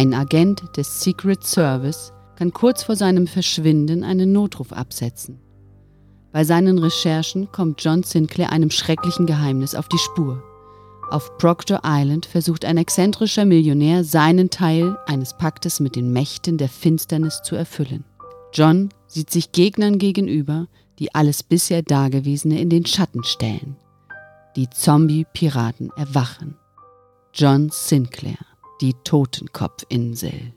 Ein Agent des Secret Service kann kurz vor seinem Verschwinden einen Notruf absetzen. Bei seinen Recherchen kommt John Sinclair einem schrecklichen Geheimnis auf die Spur. Auf Proctor Island versucht ein exzentrischer Millionär seinen Teil eines Paktes mit den Mächten der Finsternis zu erfüllen. John sieht sich Gegnern gegenüber, die alles bisher Dagewesene in den Schatten stellen. Die Zombie-Piraten erwachen. John Sinclair, die Totenkopfinsel.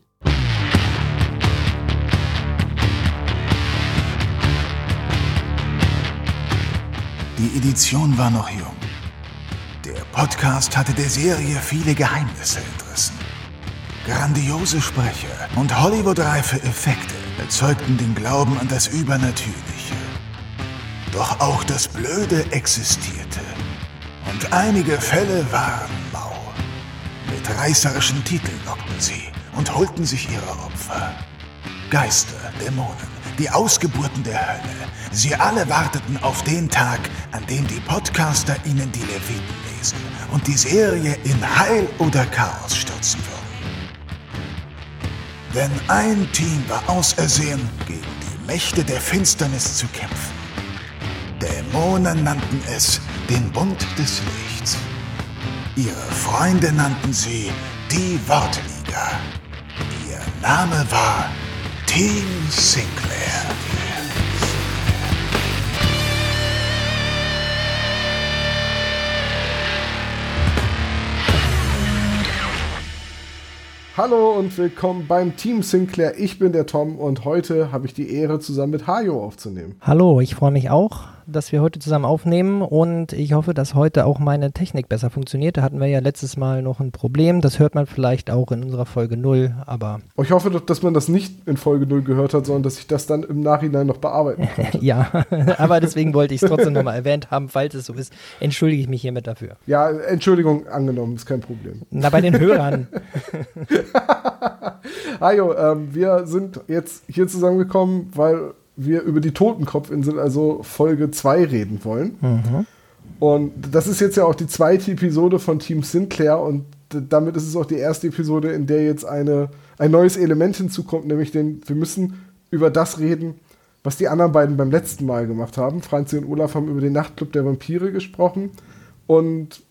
Die Edition war noch jung. Der Podcast hatte der Serie viele Geheimnisse entrissen. Grandiose Sprecher und Hollywood-reife Effekte erzeugten den Glauben an das Übernatürliche. Doch auch das Blöde existierte. Und einige Fälle waren. Mit reißerischen Titeln lockten sie und holten sich ihre Opfer. Geister, Dämonen, die Ausgeburten der Hölle. Sie alle warteten auf den Tag, an dem die Podcaster ihnen die Leviten lesen und die Serie in Heil oder Chaos stürzen würden. Denn ein Team war ausersehen, gegen die Mächte der Finsternis zu kämpfen. Dämonen nannten es den Bund des Lichts. Ihre Freunde nannten sie die Wortliga. Ihr Name war Team Sinclair. Hallo und willkommen beim Team Sinclair. Ich bin der Tom und heute habe ich die Ehre, zusammen mit Hajo aufzunehmen. Hallo, ich freue mich auch, dass wir heute zusammen aufnehmen und ich hoffe, dass heute auch meine Technik besser funktioniert. Da hatten wir ja letztes Mal noch ein Problem. Das hört man vielleicht auch in unserer Folge 0, aber. Ich hoffe, dass man das nicht in Folge 0 gehört hat, sondern dass ich das dann im Nachhinein noch bearbeiten kann. ja, aber deswegen wollte ich es trotzdem nochmal erwähnt haben. Falls es so ist, entschuldige ich mich hiermit dafür. Ja, Entschuldigung angenommen, ist kein Problem. Na, bei den Hörern. Ajo, ähm, wir sind jetzt hier zusammengekommen, weil wir über die Totenkopfinsel, also Folge 2, reden wollen. Mhm. Und das ist jetzt ja auch die zweite Episode von Team Sinclair und damit ist es auch die erste Episode, in der jetzt eine, ein neues Element hinzukommt, nämlich den, wir müssen über das reden, was die anderen beiden beim letzten Mal gemacht haben. Franzi und Olaf haben über den Nachtclub der Vampire gesprochen und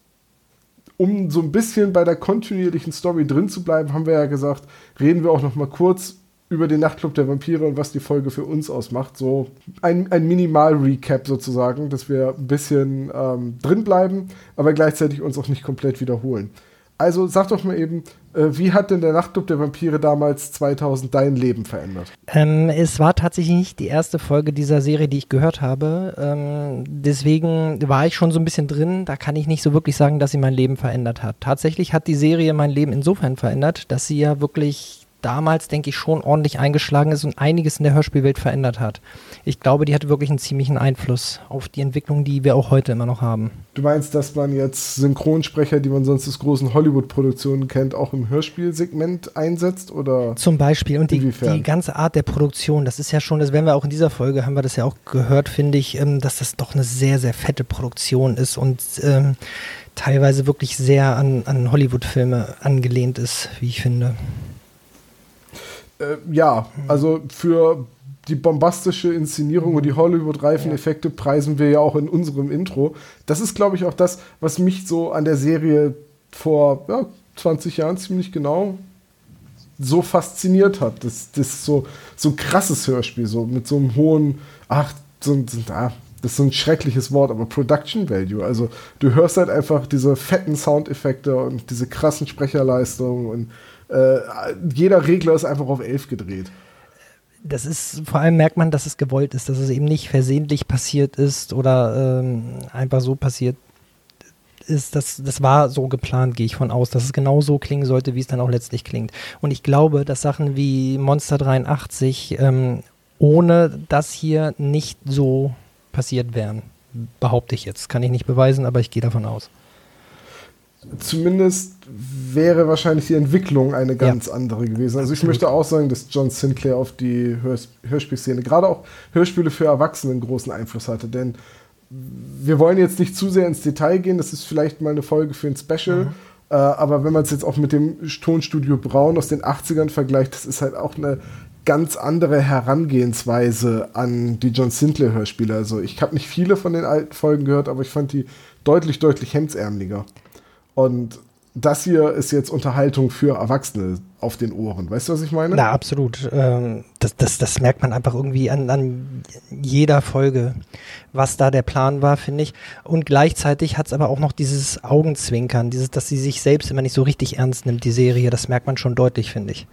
um so ein bisschen bei der kontinuierlichen Story drin zu bleiben, haben wir ja gesagt, reden wir auch noch mal kurz über den Nachtclub der Vampire und was die Folge für uns ausmacht. So ein, ein Minimal-Recap sozusagen, dass wir ein bisschen ähm, drin bleiben, aber gleichzeitig uns auch nicht komplett wiederholen. Also sag doch mal eben, äh, wie hat denn der Nachtclub der Vampire damals 2000 dein Leben verändert? Ähm, es war tatsächlich nicht die erste Folge dieser Serie, die ich gehört habe. Ähm, deswegen war ich schon so ein bisschen drin. Da kann ich nicht so wirklich sagen, dass sie mein Leben verändert hat. Tatsächlich hat die Serie mein Leben insofern verändert, dass sie ja wirklich damals, denke ich, schon ordentlich eingeschlagen ist und einiges in der Hörspielwelt verändert hat. Ich glaube, die hatte wirklich einen ziemlichen Einfluss auf die Entwicklung, die wir auch heute immer noch haben. Du meinst, dass man jetzt Synchronsprecher, die man sonst aus großen Hollywood-Produktionen kennt, auch im Hörspielsegment einsetzt? Oder Zum Beispiel. Und die, die, ganze Art der Produktion, das ist ja schon, das werden wir auch in dieser Folge, haben wir das ja auch gehört, finde ich, ähm, dass das doch eine sehr, sehr fette Produktion ist und ähm, teilweise wirklich sehr an, an Hollywood-Filme angelehnt ist, wie ich finde. Äh, ja, also für die bombastische Inszenierung und die Hollywood-reifen ja. Effekte preisen wir ja auch in unserem Intro. Das ist, glaube ich, auch das, was mich so an der Serie vor ja, 20 Jahren ziemlich genau so fasziniert hat. Das, das so, so krasses Hörspiel, so mit so einem hohen, ach, so, so, ah, das ist so ein schreckliches Wort, aber Production Value. Also du hörst halt einfach diese fetten Soundeffekte und diese krassen Sprecherleistungen und äh, jeder Regler ist einfach auf 11 gedreht. Das ist, vor allem merkt man, dass es gewollt ist, dass es eben nicht versehentlich passiert ist oder ähm, einfach so passiert ist, das, das war so geplant, gehe ich von aus, dass es genau so klingen sollte, wie es dann auch letztlich klingt. Und ich glaube, dass Sachen wie Monster 83 ähm, ohne das hier nicht so passiert wären. Behaupte ich jetzt. Kann ich nicht beweisen, aber ich gehe davon aus zumindest wäre wahrscheinlich die Entwicklung eine ganz ja. andere gewesen. Also ich möchte auch sagen, dass John Sinclair auf die Hörs Hörspielszene, gerade auch Hörspiele für Erwachsene, einen großen Einfluss hatte. Denn wir wollen jetzt nicht zu sehr ins Detail gehen, das ist vielleicht mal eine Folge für ein Special. Mhm. Äh, aber wenn man es jetzt auch mit dem Tonstudio Braun aus den 80ern vergleicht, das ist halt auch eine ganz andere Herangehensweise an die John Sinclair Hörspiele. Also ich habe nicht viele von den alten Folgen gehört, aber ich fand die deutlich, deutlich hemdsärmeliger. Und das hier ist jetzt Unterhaltung für Erwachsene auf den Ohren. Weißt du, was ich meine? Na, absolut. Ähm, das, das, das merkt man einfach irgendwie an, an jeder Folge, was da der Plan war, finde ich. Und gleichzeitig hat es aber auch noch dieses Augenzwinkern, dieses, dass sie sich selbst immer nicht so richtig ernst nimmt, die Serie. Das merkt man schon deutlich, finde ich.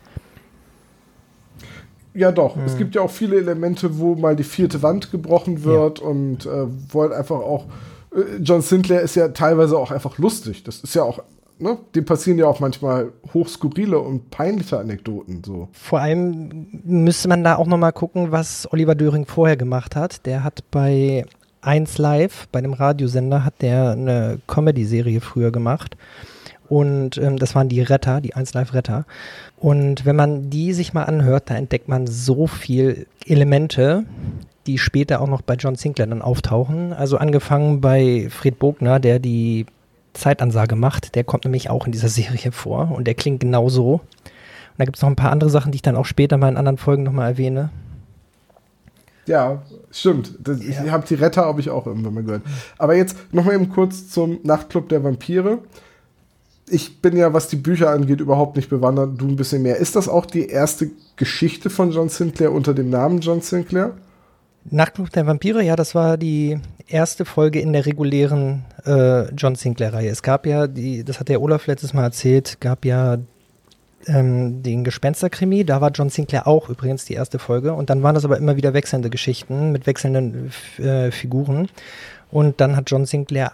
Ja, doch. Hm. Es gibt ja auch viele Elemente, wo mal die vierte Wand gebrochen wird ja. und äh, wo halt einfach auch. Äh, John Sinclair ist ja teilweise auch einfach lustig. Das ist ja auch ne, dem passieren ja auch manchmal hochskurrile und peinliche Anekdoten. So. Vor allem müsste man da auch nochmal gucken, was Oliver Döring vorher gemacht hat. Der hat bei 1 Live, bei dem Radiosender, hat der eine Comedy-Serie früher gemacht. Und ähm, das waren die Retter, die 1 Live Retter. Und wenn man die sich mal anhört, da entdeckt man so viel Elemente, die später auch noch bei John Sinclair dann auftauchen. Also angefangen bei Fred Bogner, der die Zeitansage macht. Der kommt nämlich auch in dieser Serie vor und der klingt genauso. Und da gibt es noch ein paar andere Sachen, die ich dann auch später mal in anderen Folgen nochmal erwähne. Ja, stimmt. Das, ja. Ich habe die Retter, habe ich auch irgendwann mal gehört. Aber jetzt nochmal eben kurz zum Nachtclub der Vampire. Ich bin ja, was die Bücher angeht, überhaupt nicht bewandert. Du ein bisschen mehr. Ist das auch die erste Geschichte von John Sinclair unter dem Namen John Sinclair? Nachtclub der Vampire, ja, das war die erste Folge in der regulären äh, John Sinclair-Reihe. Es gab ja, die, das hat der Olaf letztes Mal erzählt, gab ja ähm, den Gespensterkrimi, da war John Sinclair auch übrigens die erste Folge. Und dann waren das aber immer wieder wechselnde Geschichten mit wechselnden äh, Figuren. Und dann hat John Sinclair,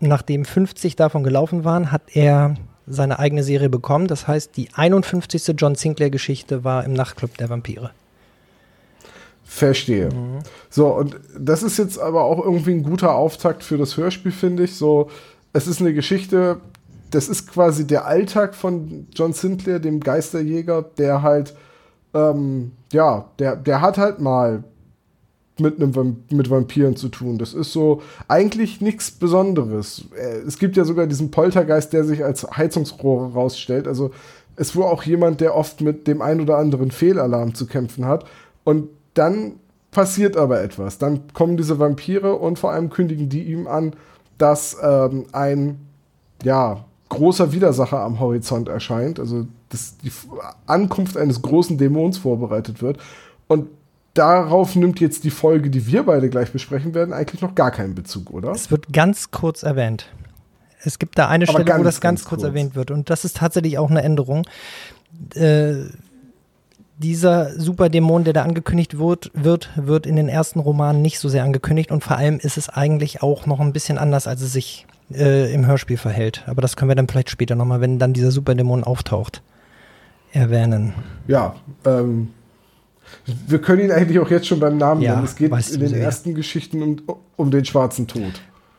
nachdem 50 davon gelaufen waren, hat er seine eigene Serie bekommen. Das heißt, die 51. John Sinclair-Geschichte war im Nachtclub der Vampire. Verstehe. Mhm. So, und das ist jetzt aber auch irgendwie ein guter Auftakt für das Hörspiel, finde ich. So, es ist eine Geschichte, das ist quasi der Alltag von John Sinclair, dem Geisterjäger, der halt, ähm, ja, der, der hat halt mal mit, einem, mit Vampiren zu tun. Das ist so eigentlich nichts Besonderes. Äh, es gibt ja sogar diesen Poltergeist, der sich als Heizungsrohre rausstellt. Also es war auch jemand, der oft mit dem ein oder anderen Fehlalarm zu kämpfen hat. Und dann passiert aber etwas. Dann kommen diese Vampire und vor allem kündigen die ihm an, dass ähm, ein ja, großer Widersacher am Horizont erscheint, also dass die Ankunft eines großen Dämons vorbereitet wird. Und darauf nimmt jetzt die Folge, die wir beide gleich besprechen werden, eigentlich noch gar keinen Bezug, oder? Es wird ganz kurz erwähnt. Es gibt da eine Aber Stelle, ganz, wo das ganz, ganz kurz, kurz erwähnt wird. Und das ist tatsächlich auch eine Änderung. Äh, dieser Superdämon, der da angekündigt wird, wird, wird in den ersten Romanen nicht so sehr angekündigt und vor allem ist es eigentlich auch noch ein bisschen anders, als es sich äh, im Hörspiel verhält. Aber das können wir dann vielleicht später nochmal, wenn dann dieser Superdämon auftaucht, erwähnen. Ja, ähm, wir können ihn eigentlich auch jetzt schon beim Namen ja, nennen. Es geht in den ersten Geschichten um, um den schwarzen Tod.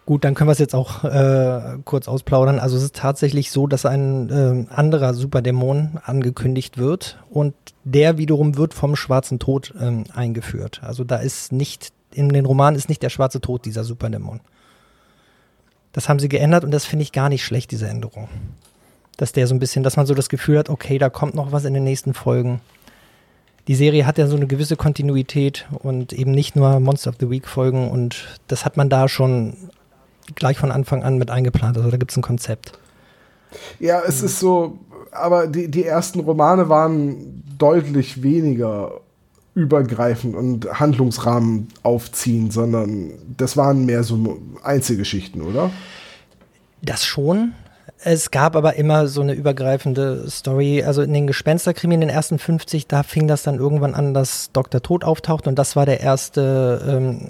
Gut, dann können wir es jetzt auch äh, kurz ausplaudern. Also es ist tatsächlich so, dass ein äh, anderer Superdämon angekündigt wird und der wiederum wird vom schwarzen Tod ähm, eingeführt. Also da ist nicht, in den Romanen ist nicht der schwarze Tod dieser Superdämon. Das haben sie geändert und das finde ich gar nicht schlecht, diese Änderung. Dass der so ein bisschen, dass man so das Gefühl hat, okay, da kommt noch was in den nächsten Folgen. Die Serie hat ja so eine gewisse Kontinuität und eben nicht nur Monster of the Week Folgen und das hat man da schon gleich von Anfang an mit eingeplant. Also da gibt es ein Konzept. Ja, es ist so, aber die, die ersten Romane waren deutlich weniger übergreifend und Handlungsrahmen aufziehen, sondern das waren mehr so Einzelgeschichten, oder? Das schon. Es gab aber immer so eine übergreifende Story. Also in den Gespensterkrimi in den ersten 50, da fing das dann irgendwann an, dass Dr. Tod auftaucht und das war der erste ähm,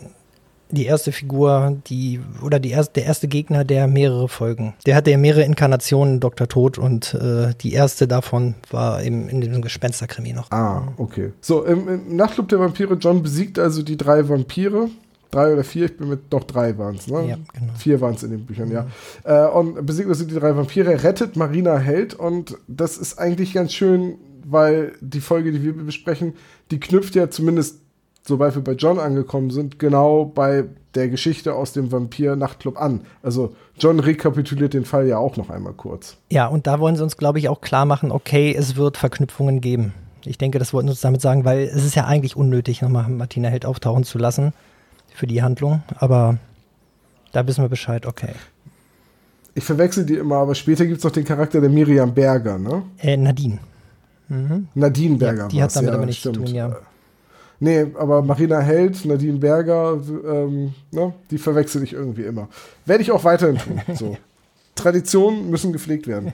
die erste Figur, die oder die erste, der erste Gegner, der mehrere Folgen. Der hatte ja mehrere Inkarnationen, Dr. Tod, und äh, die erste davon war eben in dem Gespensterkrimi noch. Ah, okay. So, im, im Nachtclub der Vampire, John besiegt also die drei Vampire. Drei oder vier, ich bin mit, doch drei waren es, ne? Ja, genau. Vier waren es in den Büchern, mhm. ja. Äh, und besiegt also die drei Vampire, rettet Marina Held und das ist eigentlich ganz schön, weil die Folge, die wir besprechen, die knüpft ja zumindest sobald wir bei John angekommen sind, genau bei der Geschichte aus dem Vampir-Nachtclub an. Also John rekapituliert den Fall ja auch noch einmal kurz. Ja, und da wollen sie uns, glaube ich, auch klar machen, okay, es wird Verknüpfungen geben. Ich denke, das wollten sie uns damit sagen, weil es ist ja eigentlich unnötig, nochmal Martina Held auftauchen zu lassen für die Handlung. Aber da wissen wir Bescheid, okay. Ich verwechsel die immer, aber später gibt es noch den Charakter der Miriam Berger, ne? Äh, Nadine. Mhm. Nadine Berger. Ja, die hat damit ja, aber nichts zu tun, ja. Nee, aber Marina Held, Nadine Berger, ähm, ne, die verwechsel ich irgendwie immer. Werde ich auch weiterhin tun. So. Traditionen müssen gepflegt werden.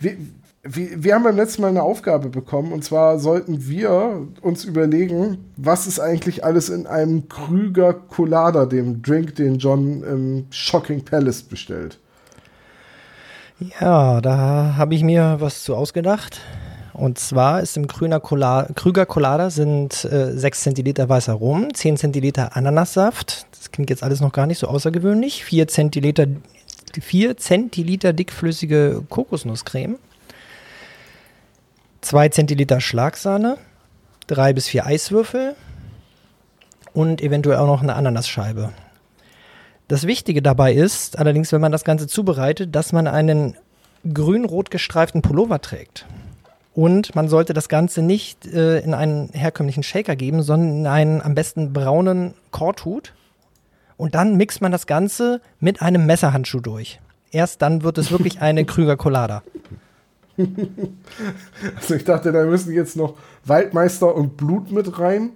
Wir, wir, wir, haben beim letzten Mal eine Aufgabe bekommen und zwar sollten wir uns überlegen, was ist eigentlich alles in einem Krüger Colada, dem Drink, den John im Shocking Palace bestellt. Ja, da habe ich mir was zu ausgedacht. Und zwar ist im Krüger Colada, Krüger Colada sind äh, 6 Zentiliter weißer Rum, 10 Zentiliter Ananassaft. Das klingt jetzt alles noch gar nicht so außergewöhnlich. 4 Zentiliter, 4 Zentiliter dickflüssige Kokosnusscreme. 2 Zentiliter Schlagsahne. 3 bis 4 Eiswürfel. Und eventuell auch noch eine Ananasscheibe. Das Wichtige dabei ist allerdings, wenn man das Ganze zubereitet, dass man einen grün-rot gestreiften Pullover trägt. Und man sollte das Ganze nicht äh, in einen herkömmlichen Shaker geben, sondern in einen am besten braunen Korthut. Und dann mixt man das Ganze mit einem Messerhandschuh durch. Erst dann wird es wirklich eine Krüger Colada. Also ich dachte, da müssen jetzt noch Waldmeister und Blut mit rein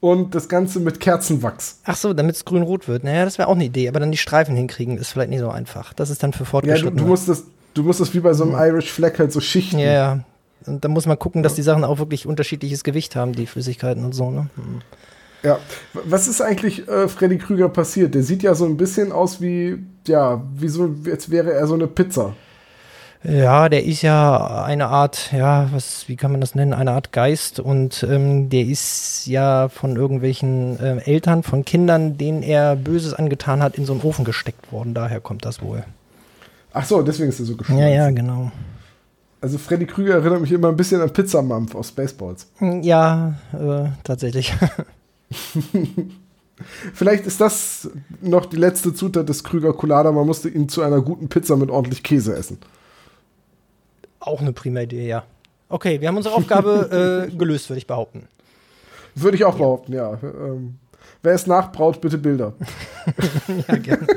und das Ganze mit Kerzenwachs. Ach so, damit es grün-rot wird. Naja, das wäre auch eine Idee, aber dann die Streifen hinkriegen ist vielleicht nicht so einfach. Das ist dann für Fortgeschrittene. Ja, du, du, musst das, du musst das wie bei so einem Irish Flag halt so schichten. Ja, ja. Und dann muss man gucken, dass die Sachen auch wirklich unterschiedliches Gewicht haben, die Flüssigkeiten und so, ne? Hm. Ja, was ist eigentlich äh, Freddy Krüger passiert? Der sieht ja so ein bisschen aus wie, ja, wie so, jetzt wäre er so eine Pizza. Ja, der ist ja eine Art, ja, was, wie kann man das nennen? Eine Art Geist und ähm, der ist ja von irgendwelchen äh, Eltern, von Kindern, denen er Böses angetan hat, in so einen Ofen gesteckt worden. Daher kommt das wohl. Ach so, deswegen ist er so geschmolzen. Ja, ja, genau. Also Freddy Krüger erinnert mich immer ein bisschen an Pizzamampf aus Spaceballs. Hm, ja, äh, tatsächlich. Vielleicht ist das noch die letzte Zutat des Krüger Colada. Man musste ihn zu einer guten Pizza mit ordentlich Käse essen. Auch eine prima Idee, ja. Okay, wir haben unsere Aufgabe äh, gelöst, würde ich behaupten. Würde ich auch behaupten, ja. Ähm, wer es nachbraut, bitte Bilder. ja, gerne.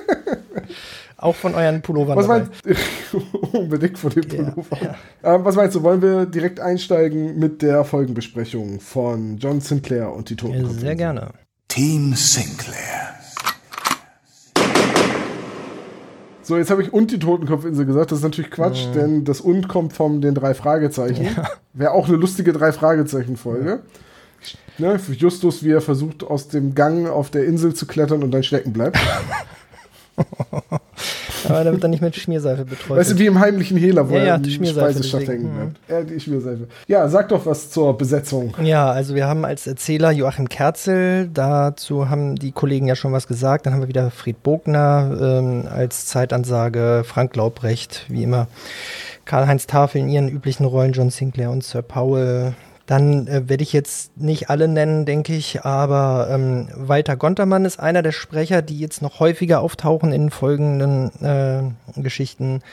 Auch von euren Pullovern. Was meinst du? Unbedingt von den Pullovern. Ja, ja. Ähm, was meinst du? Wollen wir direkt einsteigen mit der Folgenbesprechung von John Sinclair und die Totenkopf? Sehr gerne. Team Sinclair. So, jetzt habe ich und die Totenkopfinsel gesagt. Das ist natürlich Quatsch, mhm. denn das und kommt von den drei Fragezeichen. Ja. Wäre auch eine lustige drei Fragezeichen-Folge. Ja. Ne, Justus, wie er versucht, aus dem Gang auf der Insel zu klettern und dann stecken bleibt. Aber da wird dann nicht mit Schmierseife betreut. Weißt du, wie im heimlichen Hehler, wo ja, ja, er die Speiseschacht hängen bleibt. Mhm. Ja, die Schmierseife. Ja, sag doch was zur Besetzung. Ja, also wir haben als Erzähler Joachim Kerzel, dazu haben die Kollegen ja schon was gesagt. Dann haben wir wieder Fried Bogner ähm, als Zeitansage, Frank Laubrecht, wie immer. Karl-Heinz Tafel in ihren üblichen Rollen, John Sinclair und Sir Powell, dann äh, werde ich jetzt nicht alle nennen, denke ich, aber ähm, Walter Gontermann ist einer der Sprecher, die jetzt noch häufiger auftauchen in folgenden äh, Geschichten.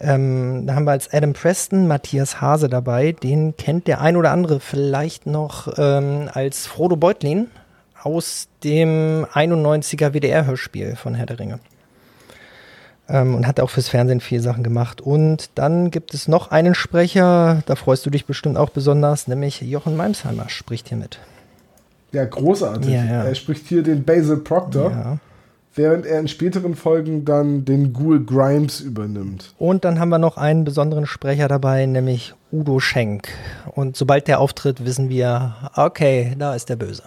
Ähm, da haben wir als Adam Preston Matthias Hase dabei. Den kennt der ein oder andere vielleicht noch ähm, als Frodo Beutlin aus dem 91er WDR-Hörspiel von Herr der Ringe. Ähm, und hat auch fürs Fernsehen viele Sachen gemacht. Und dann gibt es noch einen Sprecher, da freust du dich bestimmt auch besonders, nämlich Jochen Meimsheimer spricht hier mit. Ja, großartig. Ja, ja. Er spricht hier den Basil Proctor. Ja. Während er in späteren Folgen dann den Ghoul Grimes übernimmt. Und dann haben wir noch einen besonderen Sprecher dabei, nämlich Udo Schenk. Und sobald der auftritt, wissen wir, okay, da ist der Böse.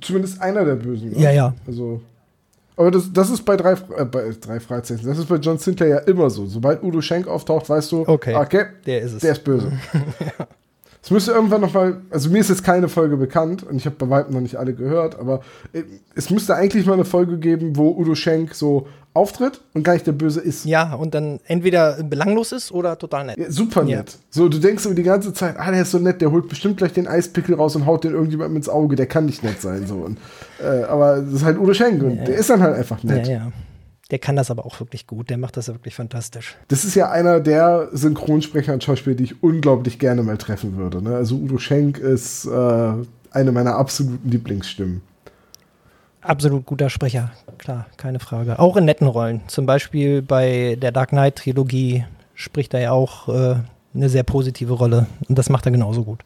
Zumindest einer der Bösen. Ne? Ja, ja. Also aber das, das ist bei drei, äh, bei drei Fragezeichen, das ist bei John Sinclair ja immer so. Sobald Udo Schenk auftaucht, weißt du, okay, okay der ist es. Der ist böse. ja. Es müsste irgendwann noch mal, also mir ist jetzt keine Folge bekannt und ich habe bei weitem noch nicht alle gehört, aber äh, es müsste eigentlich mal eine Folge geben, wo Udo Schenk so auftritt und gar nicht der Böse ist. Ja, und dann entweder belanglos ist oder total nett. Ja, super nett. Ja. So, du denkst über die ganze Zeit, ah, der ist so nett, der holt bestimmt gleich den Eispickel raus und haut den irgendjemandem ins Auge, der kann nicht nett sein. So. Und, äh, aber das ist halt Udo Schenk und ja, der ist dann halt einfach nett. Ja, ja. Der kann das aber auch wirklich gut, der macht das ja wirklich fantastisch. Das ist ja einer der Synchronsprecher und Schauspieler, die ich unglaublich gerne mal treffen würde. Ne? Also Udo Schenk ist äh, eine meiner absoluten Lieblingsstimmen. Absolut guter Sprecher, klar, keine Frage. Auch in netten Rollen. Zum Beispiel bei der Dark Knight-Trilogie spricht er ja auch äh, eine sehr positive Rolle. Und das macht er genauso gut.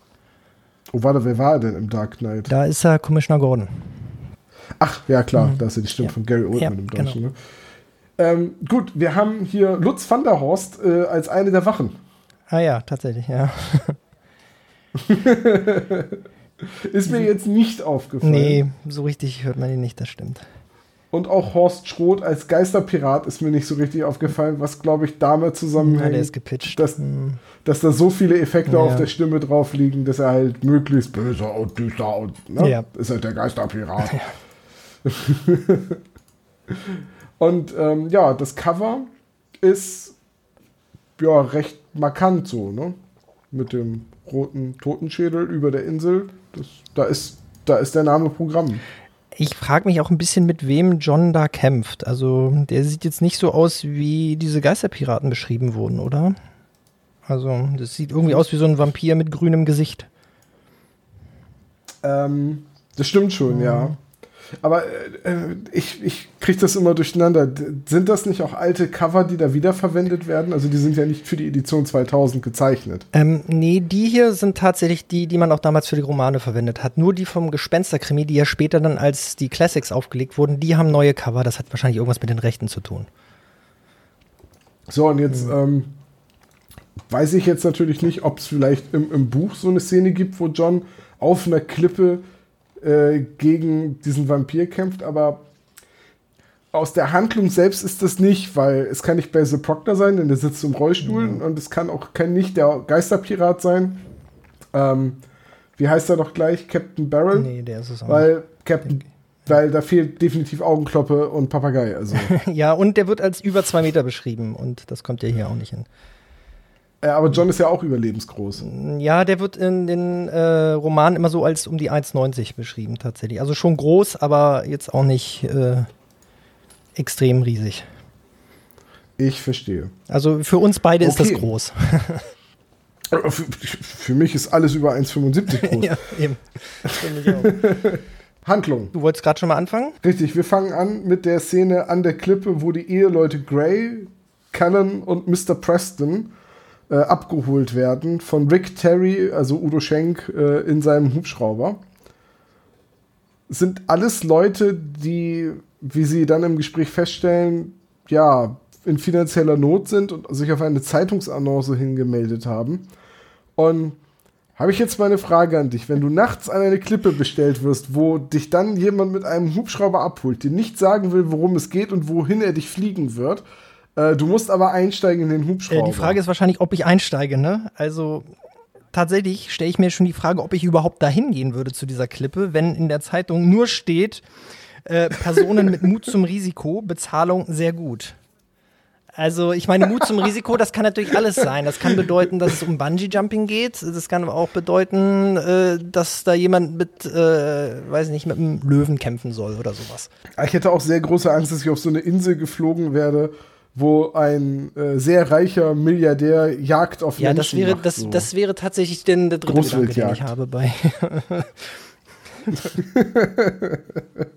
Oh, warte, wer war er denn im Dark Knight? Da ist er Commissioner Gordon. Ach, ja, klar, mhm. da ist ja die Stimme ja. von Gary Oldman ja, im Deutschen. Genau. Ne? Ähm, gut, wir haben hier Lutz van der Horst äh, als eine der Wachen. Ah ja, tatsächlich, ja. Ist mir jetzt nicht aufgefallen. Nee, so richtig hört man ihn nicht, das stimmt. Und auch Horst Schroth als Geisterpirat ist mir nicht so richtig aufgefallen, was glaube ich damit zusammenhängt. Ja, der ist gepitcht. Dass, hm. dass da so viele Effekte ja. auf der Stimme drauf liegen, dass er halt möglichst böse und düster und ne? ja. ist halt der Geisterpirat. Und ähm, ja, das Cover ist ja recht markant so, ne? Mit dem roten Totenschädel über der Insel. Das, da, ist, da ist der Name Programm. Ich frage mich auch ein bisschen, mit wem John da kämpft. Also, der sieht jetzt nicht so aus, wie diese Geisterpiraten beschrieben wurden, oder? Also, das sieht irgendwie aus wie so ein Vampir mit grünem Gesicht. Ähm, das stimmt schon, mhm. ja. Aber äh, äh, ich, ich kriege das immer durcheinander. Sind das nicht auch alte Cover, die da wiederverwendet werden? Also die sind ja nicht für die Edition 2000 gezeichnet. Ähm, nee, die hier sind tatsächlich die, die man auch damals für die Romane verwendet hat. Nur die vom Gespensterkrimi, die ja später dann als die Classics aufgelegt wurden, die haben neue Cover. Das hat wahrscheinlich irgendwas mit den Rechten zu tun. So, und jetzt mhm. ähm, weiß ich jetzt natürlich nicht, ob es vielleicht im, im Buch so eine Szene gibt, wo John auf einer Klippe äh, gegen diesen Vampir kämpft, aber aus der Handlung selbst ist das nicht, weil es kann nicht Basil Proctor sein, denn der sitzt im Rollstuhl mhm. und es kann auch kann nicht der Geisterpirat sein. Ähm, wie heißt er doch gleich? Captain Barrel? Nee, der ist es auch Weil nicht. Captain, weil da fehlt definitiv Augenkloppe und Papagei. Also. ja, und der wird als über zwei Meter beschrieben und das kommt ja hier auch nicht hin. Ja, aber John ist ja auch überlebensgroß. Ja, der wird in den äh, Romanen immer so als um die 1,90 beschrieben, tatsächlich. Also schon groß, aber jetzt auch nicht äh, extrem riesig. Ich verstehe. Also für uns beide okay. ist das groß. Für, für, mich ist alles über 1,75 groß. ja, eben. Handlung. Du wolltest gerade schon mal anfangen? Richtig, wir fangen an mit der Szene an der Klippe, wo die Eheleute Gray, Cannon und Mr. Preston äh, abgeholt werden von Rick Terry, also Udo Schenk, äh, in seinem Hubschrauber. Sind alles Leute, die, wie sie dann im Gespräch feststellen, ja, in finanzieller Not sind und sich auf eine Zeitungsannonce hingemeldet haben. Und habe ich jetzt mal eine Frage an dich. Wenn du nachts an eine Klippe bestellt wirst, wo dich dann jemand mit einem Hubschrauber abholt, dir nicht sagen will, worum es geht und wohin er dich fliegen wird, äh, du musst aber einsteigen in den Hubschrauber. Äh, die Frage ist wahrscheinlich, ob ich einsteige, ne? Also tatsächlich stelle ich mir schon die Frage, ob ich überhaupt dahin gehen würde zu dieser Klippe, wenn in der Zeitung nur steht, äh, Personen mit Mut zum Risiko, Bezahlung sehr gut. Also, ich meine, Mut zum Risiko, das kann natürlich alles sein. Das kann bedeuten, dass es um Bungee-Jumping geht. Das kann aber auch bedeuten, äh, dass da jemand mit, äh, weiß nicht, mit einem Löwen kämpfen soll oder sowas. Ich hätte auch sehr große Angst, dass ich auf so eine Insel geflogen werde wo ein äh, sehr reicher Milliardär Jagd auf ja, Menschen Ja, das wäre, macht, das, so. das wäre tatsächlich den, der dritte Gedanke, den ich habe bei.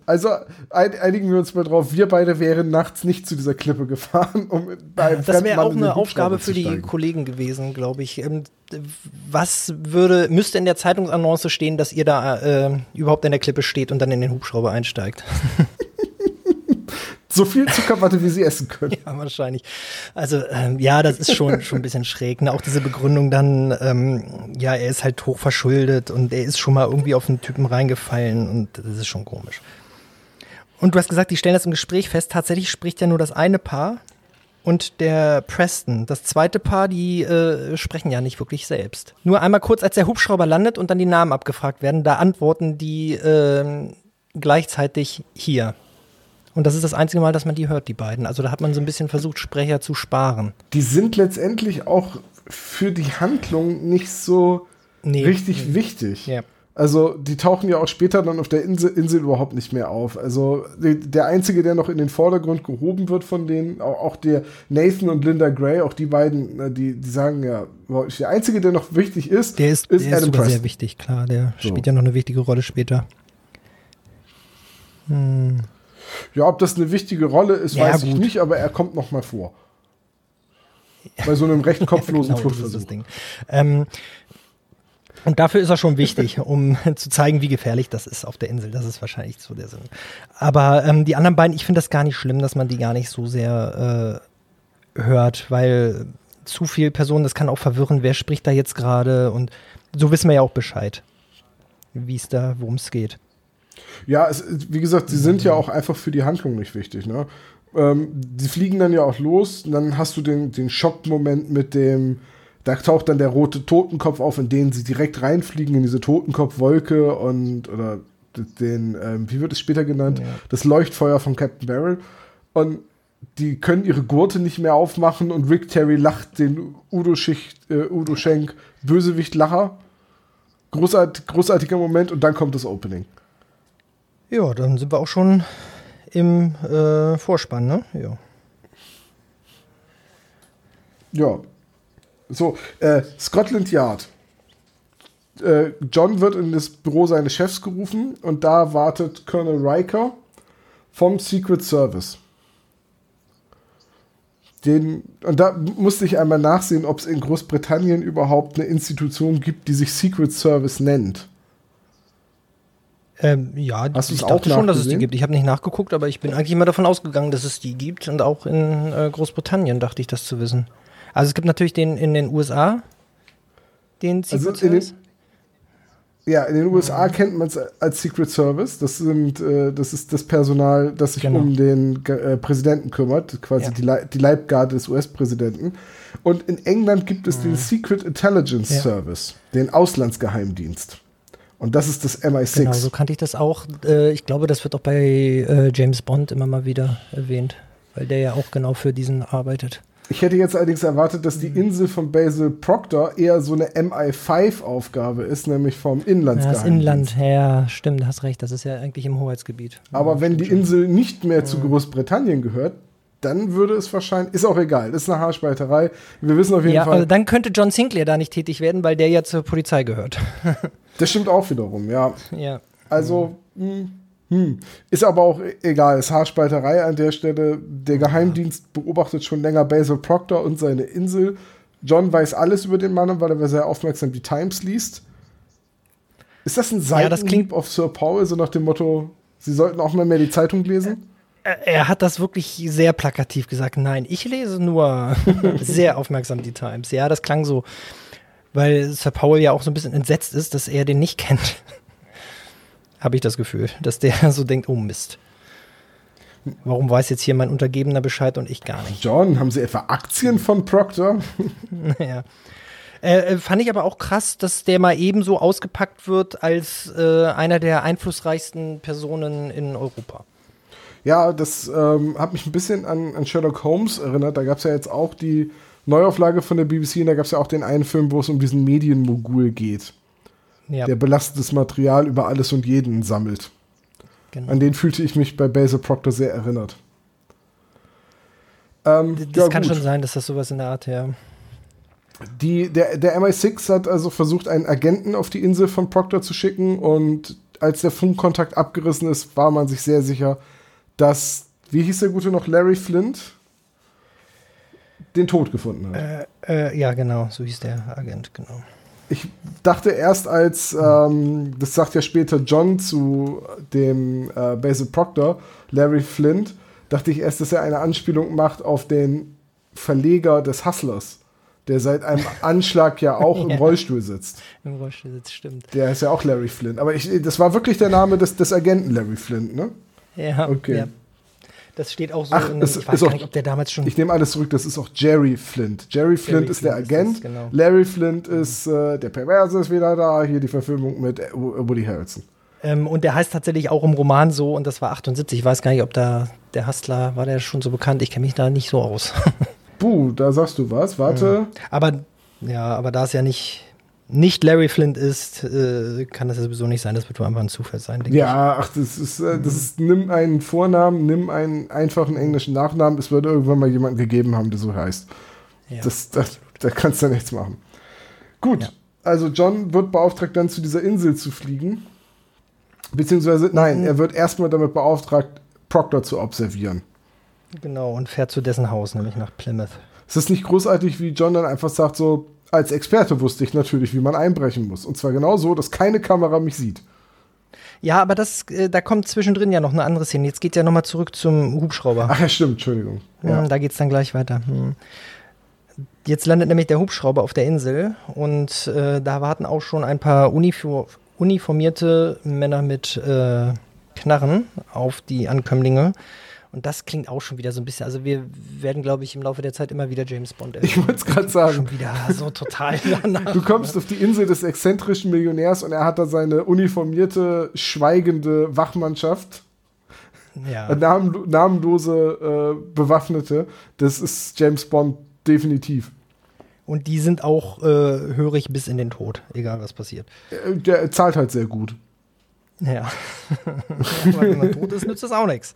also einigen wir uns mal drauf, wir beide wären nachts nicht zu dieser Klippe gefahren, um beim Das wäre auch eine Aufgabe für die Kollegen gewesen, glaube ich. Ähm, was würde, müsste in der Zeitungsannonce stehen, dass ihr da äh, überhaupt in der Klippe steht und dann in den Hubschrauber einsteigt? so viel Zuckerwatte, wie sie essen können. Ja, wahrscheinlich. Also ähm, ja, das ist schon, schon ein bisschen schräg. Ne? Auch diese Begründung dann, ähm, ja, er ist halt hoch verschuldet und er ist schon mal irgendwie auf einen Typen reingefallen und das ist schon komisch. Und du hast gesagt, die stellen das im Gespräch fest. Tatsächlich spricht ja nur das eine Paar und der Preston. Das zweite Paar, die äh, sprechen ja nicht wirklich selbst. Nur einmal kurz, als der Hubschrauber landet und dann die Namen abgefragt werden, da antworten die äh, gleichzeitig hier. Und das ist das einzige Mal, dass man die hört, die beiden. Also da hat man so ein bisschen versucht, Sprecher zu sparen. Die sind letztendlich auch für die Handlung nicht so Nee. richtig wichtig. Ja. Also die tauchen ja auch später dann auf der Insel, Insel überhaupt nicht mehr auf. Also die, der einzige, der noch in den Vordergrund gehoben wird von denen, auch, auch der Nathan und Linda Gray, auch die beiden, äh, die, die sagen ja, der einzige, der noch wichtig ist, Der ist, ist der ist Adam sogar sehr wichtig, klar. Der So. spielt ja noch eine wichtige Rolle später. Hm. Ja, ob das eine wichtige Rolle ist, Ja, weiß ich gut. nicht, aber er kommt noch mal vor. Bei so einem recht kopflosen Genau, Fluchtversuch. Ähm, und dafür ist er schon wichtig, um zu zeigen, wie gefährlich das ist auf der Insel. Das ist wahrscheinlich so der Sinn. Aber ähm, die anderen beiden, ich finde das gar nicht schlimm, dass man die gar nicht so sehr äh, hört, weil zu viel Personen, das kann auch verwirren, wer spricht da jetzt gerade und so wissen wir ja auch Bescheid, wie es da, worum es geht. Ja, es, wie gesagt, sie sind ja auch einfach für die Handlung nicht wichtig. Ne? Ähm, die fliegen dann ja auch los, dann hast du den, den Schockmoment mit dem, da taucht dann der rote Totenkopf auf, in den sie direkt reinfliegen in diese Totenkopfwolke und oder den, ähm, wie wird es später genannt, Ja. das Leuchtfeuer von Captain Barrel. Und die können ihre Gurte nicht mehr aufmachen und Rick Terry lacht den Udo, Schicht, äh, Udo Schenk Bösewicht-Lacher. Großart, großartiger Moment und dann kommt das Opening. Ja, dann sind wir auch schon im äh, Vorspann, ne? Ja. Ja. So, äh, Scotland Yard. Äh, John wird in das Büro seines Chefs gerufen und da wartet Colonel Riker vom Secret Service. Den, und da musste ich einmal nachsehen, ob es in Großbritannien überhaupt eine Institution gibt, die sich Secret Service nennt. Ähm, ja, Hast ich dachte auch schon, dass es die gibt. Ich habe nicht nachgeguckt, aber ich bin eigentlich immer davon ausgegangen, dass es die gibt. Und auch in äh, Großbritannien dachte ich das zu wissen. Also es gibt natürlich den in den USA, den Also Secret den, Service. ja, in den USA kennt man es als Secret Service. Das sind, äh, das ist das Personal, das sich Genau. um den äh, Präsidenten kümmert, quasi Ja. die, Lei- die Leibgarde des US-Präsidenten. Und in England gibt es den Secret Intelligence Mhm. Ja. Service, den Auslandsgeheimdienst. Und das ist das MI6. Genau, so kannte ich das auch. Äh, ich glaube, das wird auch bei äh, James Bond immer mal wieder erwähnt, weil der ja auch genau für diesen arbeitet. Ich hätte jetzt allerdings erwartet, dass Mhm. die Insel von Basil Proctor eher so eine MI5-Aufgabe ist, nämlich vom Ja, Inlandsgeheimdienst. das Inland, ja, stimmt, hast recht. Das ist ja eigentlich im Hoheitsgebiet. Aber ja, wenn die Insel nicht mehr zu Großbritannien gehört, dann würde es wahrscheinlich, ist auch egal, ist eine Haarspalterei. Wir wissen auf jeden Ja, Fall, also dann könnte John Sinclair da nicht tätig werden, weil der ja zur Polizei gehört. das stimmt auch wiederum, ja. ja. Also, hm, hm. ist aber auch e- egal, ist Haarspalterei an der Stelle. Der Geheimdienst beobachtet schon länger Basil Proctor und seine Insel. John weiß alles über den Mann, weil er sehr aufmerksam die Times liest. Ist das ein Ja, das Seitenhieb klingt- auf Sir Paul, so nach dem Motto, Sie sollten auch mal mehr die Zeitung lesen? Er er hat das wirklich sehr plakativ gesagt. Nein, ich lese nur sehr aufmerksam die Times. Ja, das klang so, weil Sir Paul ja auch so ein bisschen entsetzt ist, dass er den nicht kennt. Habe ich das Gefühl, dass der so denkt, oh Mist. Warum weiß jetzt hier mein Untergebener Bescheid und ich gar nicht? John, haben Sie etwa Aktien von Proctor? ja. Äh, äh, fand ich aber auch krass, dass der mal ebenso ausgepackt wird als äh, einer der einflussreichsten Personen in Europa. Ja, das ähm, hat mich ein bisschen an, an Sherlock Holmes erinnert. Da gab es ja jetzt auch die Neuauflage von der BBC und da gab es ja auch den einen Film, wo es um diesen Medienmogul geht, Ja, der belastendes Material über alles und jeden sammelt. genau. An den fühlte ich mich bei Basil Proctor sehr erinnert. Ähm, Das ja, kann gut. schon sein, dass das sowas in der Art, ja. Die, der, der MI6 hat also versucht, einen Agenten auf die Insel von Proctor zu schicken und als der Funkkontakt abgerissen ist, war man sich sehr sicher, dass, wie hieß der Gute noch, Larry Flint, den Tod gefunden hat. Äh, äh, ja, genau, so hieß der Agent, genau. Ich dachte erst, als, ähm, das sagt ja später John zu dem äh, Basil Proctor, Larry Flint, dachte ich erst, dass er eine Anspielung macht auf den Verleger des Hustlers, der seit einem Anschlag ja auch im Ja. Rollstuhl sitzt. Im Rollstuhl sitzt, stimmt. Der ist ja auch Larry Flint. Aber ich, das war wirklich der Name des, des Agenten Larry Flint, ne? Ja, Okay. ja. Das steht auch so Ach, in ich weiß ist gar auch- nicht, ob der damals schon. Ich nehme alles zurück, das ist auch Jerry Flint. Jerry Flint ist der Flint ist Agent. das, genau. Larry Flint ist äh, der Perverse ist wieder da. Hier die Verfilmung mit Woody Harrelson. Ähm, und der heißt tatsächlich auch im Roman so und das war 78. Ich weiß gar nicht, ob da der Hustler, war der schon so bekannt? Ich kenne mich da nicht so aus. Buh, da sagst du was. Warte. Mhm. Aber ja, aber da es ja nicht, nicht Larry Flint ist, äh, kann das ja sowieso nicht sein. Das wird wohl einfach ein Zufall sein, Ja, ach, das ist, äh, das ist, nimm einen Vornamen, nimm einen einfachen englischen Nachnamen. Es wird irgendwann mal jemanden gegeben haben, der so heißt. ich. Ja. Das, das, da kannst du nichts machen. Gut, Ja. also John wird beauftragt, dann zu dieser Insel zu fliegen. Beziehungsweise, nein, Mhm. er wird erstmal damit beauftragt, Proctor zu observieren. Genau, und fährt zu dessen Haus, nämlich nach Plymouth. Es ist nicht großartig, wie John dann einfach sagt, so, als Experte wusste ich natürlich, wie man einbrechen muss. Und zwar genau so, dass keine Kamera mich sieht. Ja, aber das, äh, da kommt zwischendrin ja noch eine andere Szene. Jetzt geht ja nochmal zurück zum Hubschrauber. Ach ja, stimmt, Entschuldigung. Ja. Hm, Da geht's dann gleich weiter. Hm. Jetzt landet nämlich der Hubschrauber auf der Insel und äh, da warten auch schon ein paar Unifor uniformierte Männer mit äh, Knarren auf die Ankömmlinge. Und das klingt auch schon wieder so ein bisschen. Also wir werden, glaube ich, im Laufe der Zeit immer wieder James Bond Ich wollte es gerade sagen. Schon wieder so total danach. Du kommst auf die Insel des exzentrischen Millionärs und er hat da seine uniformierte, schweigende Wachmannschaft. Ja. Namen, namenlose äh, Bewaffnete. Das ist James Bond definitiv. Und die sind auch äh, hörig bis in den Tod, egal was passiert. Äh, Der zahlt halt sehr gut. Ja. ja wenn man tot ist, nützt das auch nichts.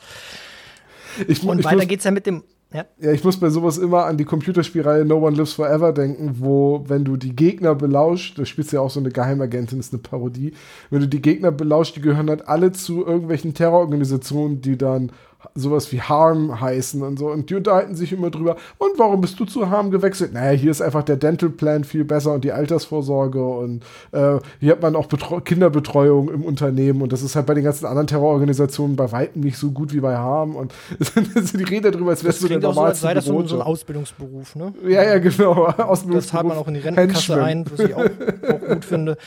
Ich, Und ich weiter muss, geht's ja mit dem. Ja. ja, ich muss bei sowas immer an die Computerspielreihe No One Lives Forever denken, wo, wenn du die Gegner belauscht, da spielst du ja auch so eine Geheimagentin, ist eine Parodie, wenn du die Gegner belauscht, die gehören halt alle zu irgendwelchen Terrororganisationen, die dann sowas wie Harm heißen und so. Und die unterhalten sich immer drüber. Und warum bist du zu Harm gewechselt? Naja, hier ist einfach der Dental Plan viel besser und die Altersvorsorge und äh, hier hat man auch Betreu Kinderbetreuung im Unternehmen und das ist halt bei den ganzen anderen Terrororganisationen bei weitem nicht so gut wie bei Harm. Und die reden darüber, als wärst du der Klingt auch so, als normalste sei das so, ein- so. Ausbildungsberuf, ne? Ja, ja, genau. Das zahlt man auch in die Rentenkasse Henchman. ein, was ich auch, auch gut finde.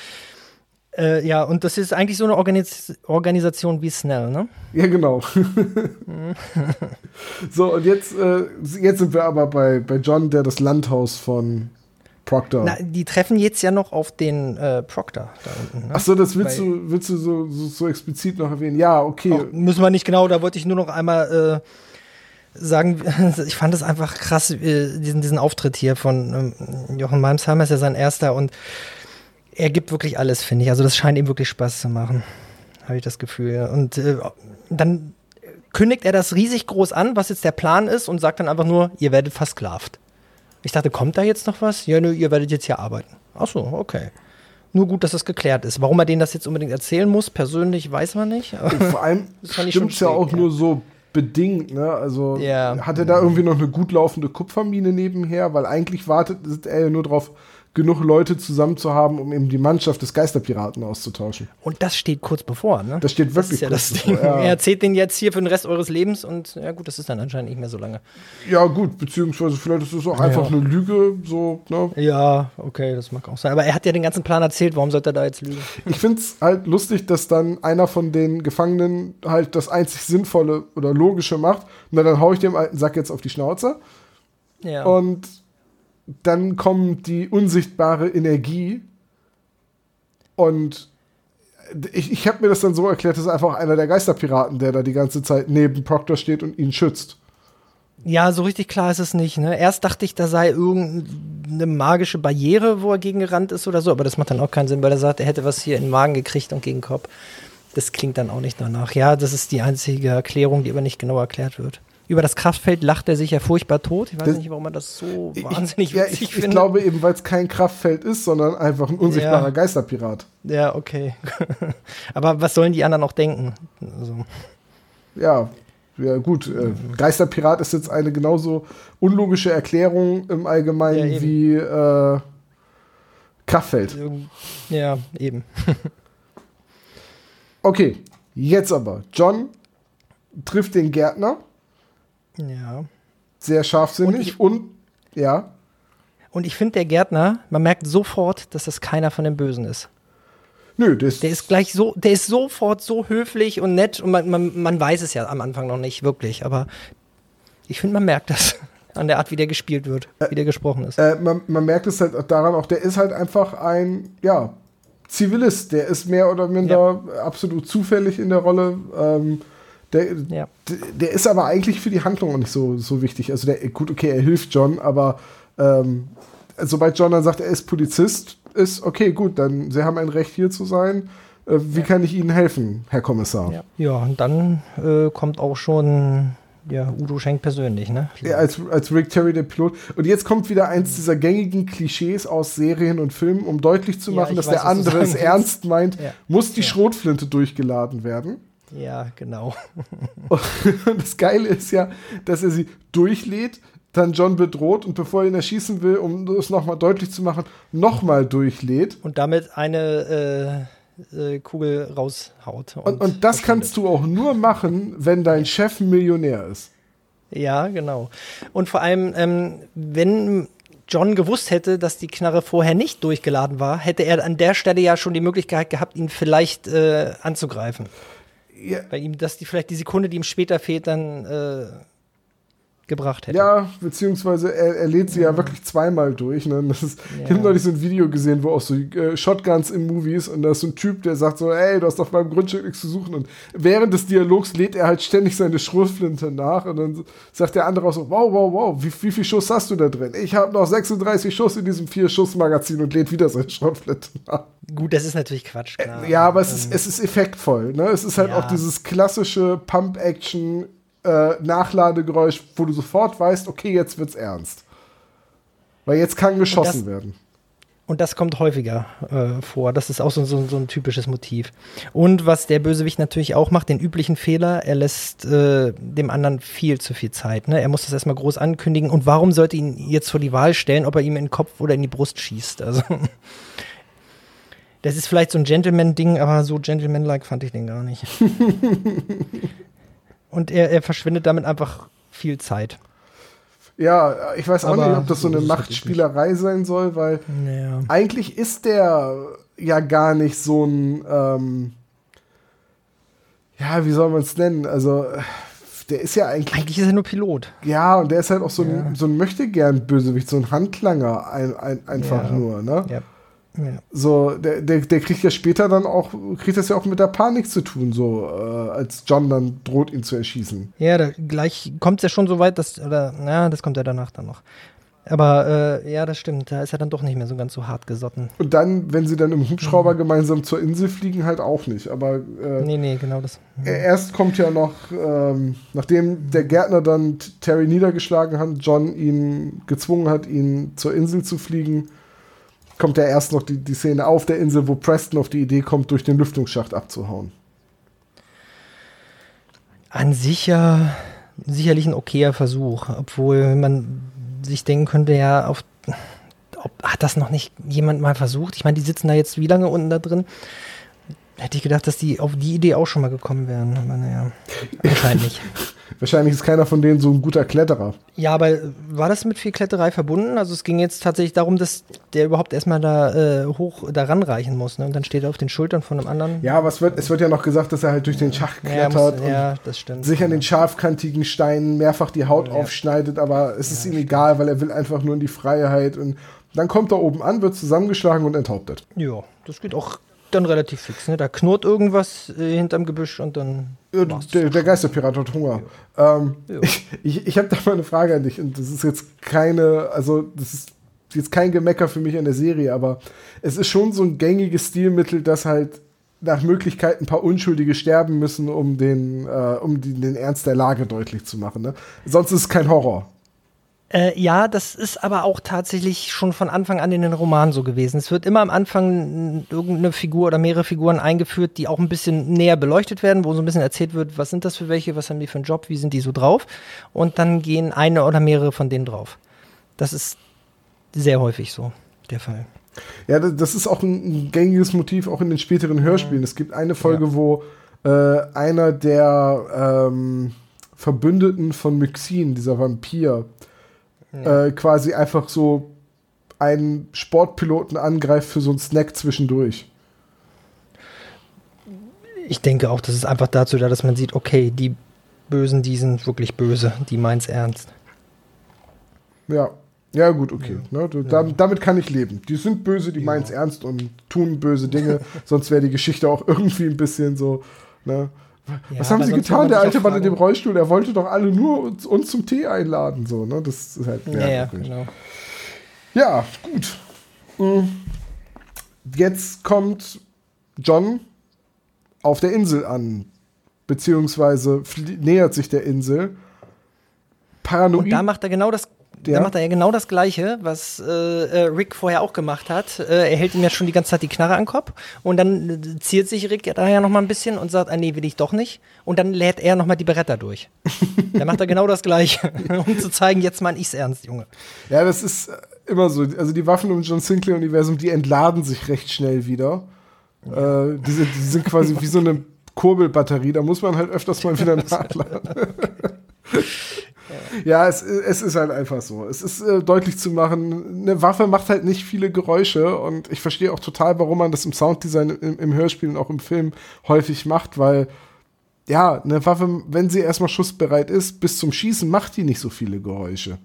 Äh, ja, und das ist eigentlich so eine Organis Organisation wie Snell, ne? Ja, genau. so, und jetzt, äh, jetzt sind wir aber bei, bei John, der das Landhaus von Proctor. Na, die treffen jetzt ja noch auf den äh, Proctor da unten. Ne? Ach so, das willst Bei- du, willst du so, so, so explizit noch erwähnen? Ja, okay. Auch, müssen wir nicht genau, da wollte ich nur noch einmal äh, sagen, ich fand es einfach krass, äh, diesen, diesen Auftritt hier von ähm, Jochen Malmsheimer ist ja sein erster und er gibt wirklich alles, finde ich. Also das scheint ihm wirklich Spaß zu machen, habe ich das Gefühl. ja. Und äh, dann kündigt er das riesig groß an, was jetzt der Plan ist und sagt dann einfach nur, ihr werdet versklavt. Ich dachte, kommt da jetzt noch was? Ja, nö, ihr werdet jetzt hier arbeiten. Ach so, okay. Nur gut, dass das geklärt ist. Warum er denen das jetzt unbedingt erzählen muss, persönlich weiß man nicht. Und vor allem stimmt es ja auch nur so bedingt, ne? Also Ja. hat er da irgendwie noch eine gut laufende Kupfermine nebenher, weil eigentlich wartet er ja nur drauf, genug Leute zusammen zu haben, um eben die Mannschaft des Geisterpiraten auszutauschen. Und das steht kurz bevor, ne? Das steht Das wirklich ist ja kurz das bevor, Ding. ja. Er erzählt den jetzt hier für den Rest eures Lebens und ja gut, das ist dann anscheinend nicht mehr so lange. Ja, gut, beziehungsweise vielleicht ist es auch einfach eine Lüge, so, ne? Ja, okay, das mag auch sein. Aber er hat ja den ganzen Plan erzählt, warum sollte er da jetzt lügen? Ich finde es halt lustig, dass dann einer von den Gefangenen halt das einzig Sinnvolle oder Logische macht. Na, dann hau ich dem alten Sack jetzt auf die Schnauze. Ja. Und dann kommt die unsichtbare Energie. Und ich, ich habe mir das dann so erklärt, das ist einfach einer der Geisterpiraten, der da die ganze Zeit neben Proctor steht und ihn schützt. ja, so richtig klar ist es nicht. Ne? Erst dachte ich, da sei irgendeine magische Barriere, wo er gegen gerannt ist oder so, aber das macht dann auch keinen Sinn, weil er sagt, er hätte was hier in den Magen gekriegt und gegen den Kopf. Das klingt dann auch nicht danach. Ja, das ist die einzige Erklärung, die aber nicht genau erklärt wird. Über das Kraftfeld lacht er sich ja furchtbar tot. Ich weiß Das- nicht, warum man das so Ich- wahnsinnig ja, witzig ich, ich findet. glaube eben, weil es kein Kraftfeld ist, sondern einfach ein unsichtbarer Ja. Geisterpirat. Ja, okay. Aber was sollen die anderen noch denken? Also, Ja, ja gut. Äh, Geisterpirat ist jetzt eine genauso unlogische Erklärung im Ja, Allgemeinen eben. wie äh, Kraftfeld. ja, eben. Okay, jetzt aber. John trifft den Gärtner, Ja. sehr scharfsinnig und, ja, Und ich finde, der Gärtner, man merkt sofort, dass das keiner von den Bösen ist. nö, das Der ist gleich so, der ist sofort so höflich und nett und man, man, man weiß es ja am Anfang noch nicht wirklich, aber ich finde, man merkt das an der Art, wie der gespielt wird, wie der gesprochen ist. äh, man, man merkt es halt daran, auch der ist halt einfach ein, ja, Zivilist, der ist mehr oder minder ja. absolut zufällig in der Rolle. Ähm, der, ja. der ist aber eigentlich für die Handlung auch nicht so, so wichtig. Also der, gut, okay, er hilft John, aber ähm, sobald John dann sagt, er ist Polizist, ist okay, gut, dann Sie haben ein Recht hier zu sein. Äh, wie ja. kann ich Ihnen helfen, Herr Kommissar? Ja, ja und dann äh, kommt auch schon ja, Udo Schenk persönlich, ne? Ja, als, als Rick Terry, der Pilot. Und jetzt kommt wieder eins dieser gängigen Klischees aus Serien und Filmen, um deutlich zu machen, ja, dass weiß, der andere es ernst meint, ja. muss die. Schrotflinte durchgeladen werden. Ja, genau. und das Geile ist ja, dass er sie durchlädt, dann John bedroht und bevor er ihn erschießen will, um das nochmal deutlich zu machen, nochmal durchlädt. Und damit eine äh, äh, Kugel raushaut. Und, und, und das kannst du auch nur machen, wenn dein Chef ein Millionär ist. Ja, genau. Und vor allem, ähm, wenn John gewusst hätte, dass die Knarre vorher nicht durchgeladen war, hätte er an der Stelle ja schon die Möglichkeit gehabt, ihn vielleicht äh, anzugreifen. Ja. Bei ihm, dass die vielleicht die Sekunde, die ihm später fehlt, dann äh, gebracht hätte. Ja, beziehungsweise er, er lädt sie ja. ja wirklich zweimal durch. Ne? Das ist, ja. Ich habe neulich so ein Video gesehen, wo auch so äh, Shotguns in Movies und da ist so ein Typ, der sagt so, ey, du hast auf meinem Grundstück nichts zu suchen. Und während des Dialogs lädt er halt ständig seine Schrotflinte nach und dann sagt der andere auch so, wow, wow, wow, wie, wie viel Schuss hast du da drin? Ich habe noch 36 Schuss in diesem Vier-Schuss-Magazin und lädt wieder seine Schrotflinte nach. Gut, das ist natürlich Quatsch, klar. Ja, aber es, ist, ähm, es ist effektvoll. Ne? Es ist halt ja. auch dieses klassische Pump-Action- äh, Nachladegeräusch, wo du sofort weißt, okay, jetzt wird's ernst. Weil jetzt kann geschossen das, werden. Und das kommt häufiger äh, vor. Das ist auch so, so, so, ein typisches Motiv. Und was der Bösewicht natürlich auch macht, den üblichen Fehler, er lässt äh, dem anderen viel zu viel Zeit. Ne? Er muss das erstmal groß ankündigen. Und warum sollte ihn jetzt vor die Wahl stellen, ob er ihm in den Kopf oder in die Brust schießt? Also. Das ist vielleicht so ein Gentleman-Ding, aber so Gentleman-like fand ich den gar nicht. Und er, er verschwindet damit einfach viel Zeit. Ja, ich weiß auch Aber nicht, ob das so eine Machtspielerei sein soll, weil ja. eigentlich ist der ja gar nicht so ein, ähm, ja, wie soll man es nennen? Also, der ist ja eigentlich. Eigentlich ist er nur Pilot. Ja, und der ist halt auch so ein, ja. so ein Möchtegern-Bösewicht, so ein Handlanger ein, ein, einfach ja. nur, ne? Ja. Ja. So, der, der, der kriegt ja später dann auch, kriegt das ja auch mit der Panik zu tun, so, äh, als John dann droht, ihn zu erschießen. Ja, da, gleich kommt es ja schon so weit, dass, oder, na, das kommt ja danach dann noch. Aber äh, ja, das stimmt, da ist er dann doch nicht mehr so ganz so hart gesotten. Und dann, wenn sie dann im Hubschrauber mhm. gemeinsam zur Insel fliegen, halt auch nicht. Aber äh, nee, nee, genau das. Mhm. Erst kommt ja noch, ähm, nachdem der Gärtner dann Terry niedergeschlagen hat, John ihn gezwungen hat, ihn zur Insel zu fliegen, kommt ja erst noch die, die Szene auf der Insel, wo Preston auf die Idee kommt, durch den Lüftungsschacht abzuhauen. An sich ja sicherlich ein okayer Versuch, obwohl man sich denken könnte, ja, auf, ob, hat das noch nicht jemand mal versucht? Ich meine, die sitzen da jetzt wie lange unten da drin? Hätte ich gedacht, dass die auf die Idee auch schon mal gekommen wären. Aber naja, anscheinend nicht. Wahrscheinlich ist keiner von denen so ein guter Kletterer. Ja, aber war das mit viel Kletterei verbunden? Also es ging jetzt tatsächlich darum, dass der überhaupt erstmal da äh, hoch da ranreichen muss. Ne? Und dann steht er auf den Schultern von einem anderen. Ja, aber es wird, es wird ja noch gesagt, dass er halt durch den Schacht klettert ja, muss, ja, und sich an den scharfkantigen Steinen mehrfach die Haut ja. aufschneidet, aber es ist ihm egal, weil er will einfach nur in die Freiheit. Und dann kommt er oben an, wird zusammengeschlagen und enthauptet. Ja, das geht auch dann relativ fix. Ne? Da knurrt irgendwas äh, hinterm Gebüsch und dann. Ja, der, der Geisterpirat hat Hunger. Ja. Ähm, ja. Ich, ich, ich habe da mal eine Frage an dich und das ist jetzt keine, also das ist jetzt kein Gemecker für mich an der Serie, aber es ist schon so ein gängiges Stilmittel, dass halt nach Möglichkeit ein paar Unschuldige sterben müssen, um den, äh, um die, den Ernst der Lage deutlich zu machen. Ne? Sonst ist es kein Horror. Äh, ja, das ist aber auch tatsächlich schon von Anfang an in den Romanen so gewesen. Es wird immer am Anfang irgendeine Figur oder mehrere Figuren eingeführt, die auch ein bisschen näher beleuchtet werden, wo so ein bisschen erzählt wird, was sind das für welche, was haben die für einen Job, wie sind die so drauf. Und dann gehen eine oder mehrere von denen drauf. Das ist sehr häufig so der Fall. Ja, das ist auch ein gängiges Motiv auch in den späteren Hörspielen. Es gibt eine Folge, ja. wo äh, einer der ähm, Verbündeten von Myxin, dieser Vampir, äh, quasi einfach so einen Sportpiloten angreift für so einen Snack zwischendurch. Ich denke auch, das ist einfach dazu da, dass man sieht, okay, die Bösen, die sind wirklich böse, die meint's ernst. Ja. Ja, gut, okay. Ja. Ne, du, ja. damit, damit kann ich leben. Die sind böse, die ja. meinen es ernst und tun böse Dinge. sonst wäre die Geschichte auch irgendwie ein bisschen so. Ne? Was haben sie getan, der alte Mann in dem Rollstuhl? Er wollte doch alle nur uns, uns zum Tee einladen. So, ne? Das ist halt. Ja, ja, genau. ja gut. Hm. Jetzt kommt John auf der Insel an. Beziehungsweise nähert sich der Insel. Paranoid. Und da macht er genau das ja. Da macht er ja genau das Gleiche, was äh, äh, Rick vorher auch gemacht hat. Äh, er hält ihm ja schon die ganze Zeit die Knarre an den Kopf und dann äh, ziert sich Rick da ja noch mal ein bisschen und sagt, ah nee, will ich doch nicht. Und dann lädt er noch mal die Beretta durch. da macht er genau das Gleiche, um zu zeigen, jetzt meine ich's ernst, Junge. Ja, das ist äh, immer so. Also die Waffen im John Sinclair-Universum, die entladen sich recht schnell wieder. Ja. Äh, die, sind, die sind quasi wie so eine Kurbelbatterie, da muss man halt öfters mal wieder nachladen. Ja, es, es ist halt einfach so. Es ist äh, deutlich zu machen, eine Waffe macht halt nicht viele Geräusche und ich verstehe auch total, warum man das im Sounddesign, im, im Hörspiel und auch im Film häufig macht, weil ja, eine Waffe, wenn sie erstmal schussbereit ist, bis zum Schießen macht die nicht so viele Geräusche.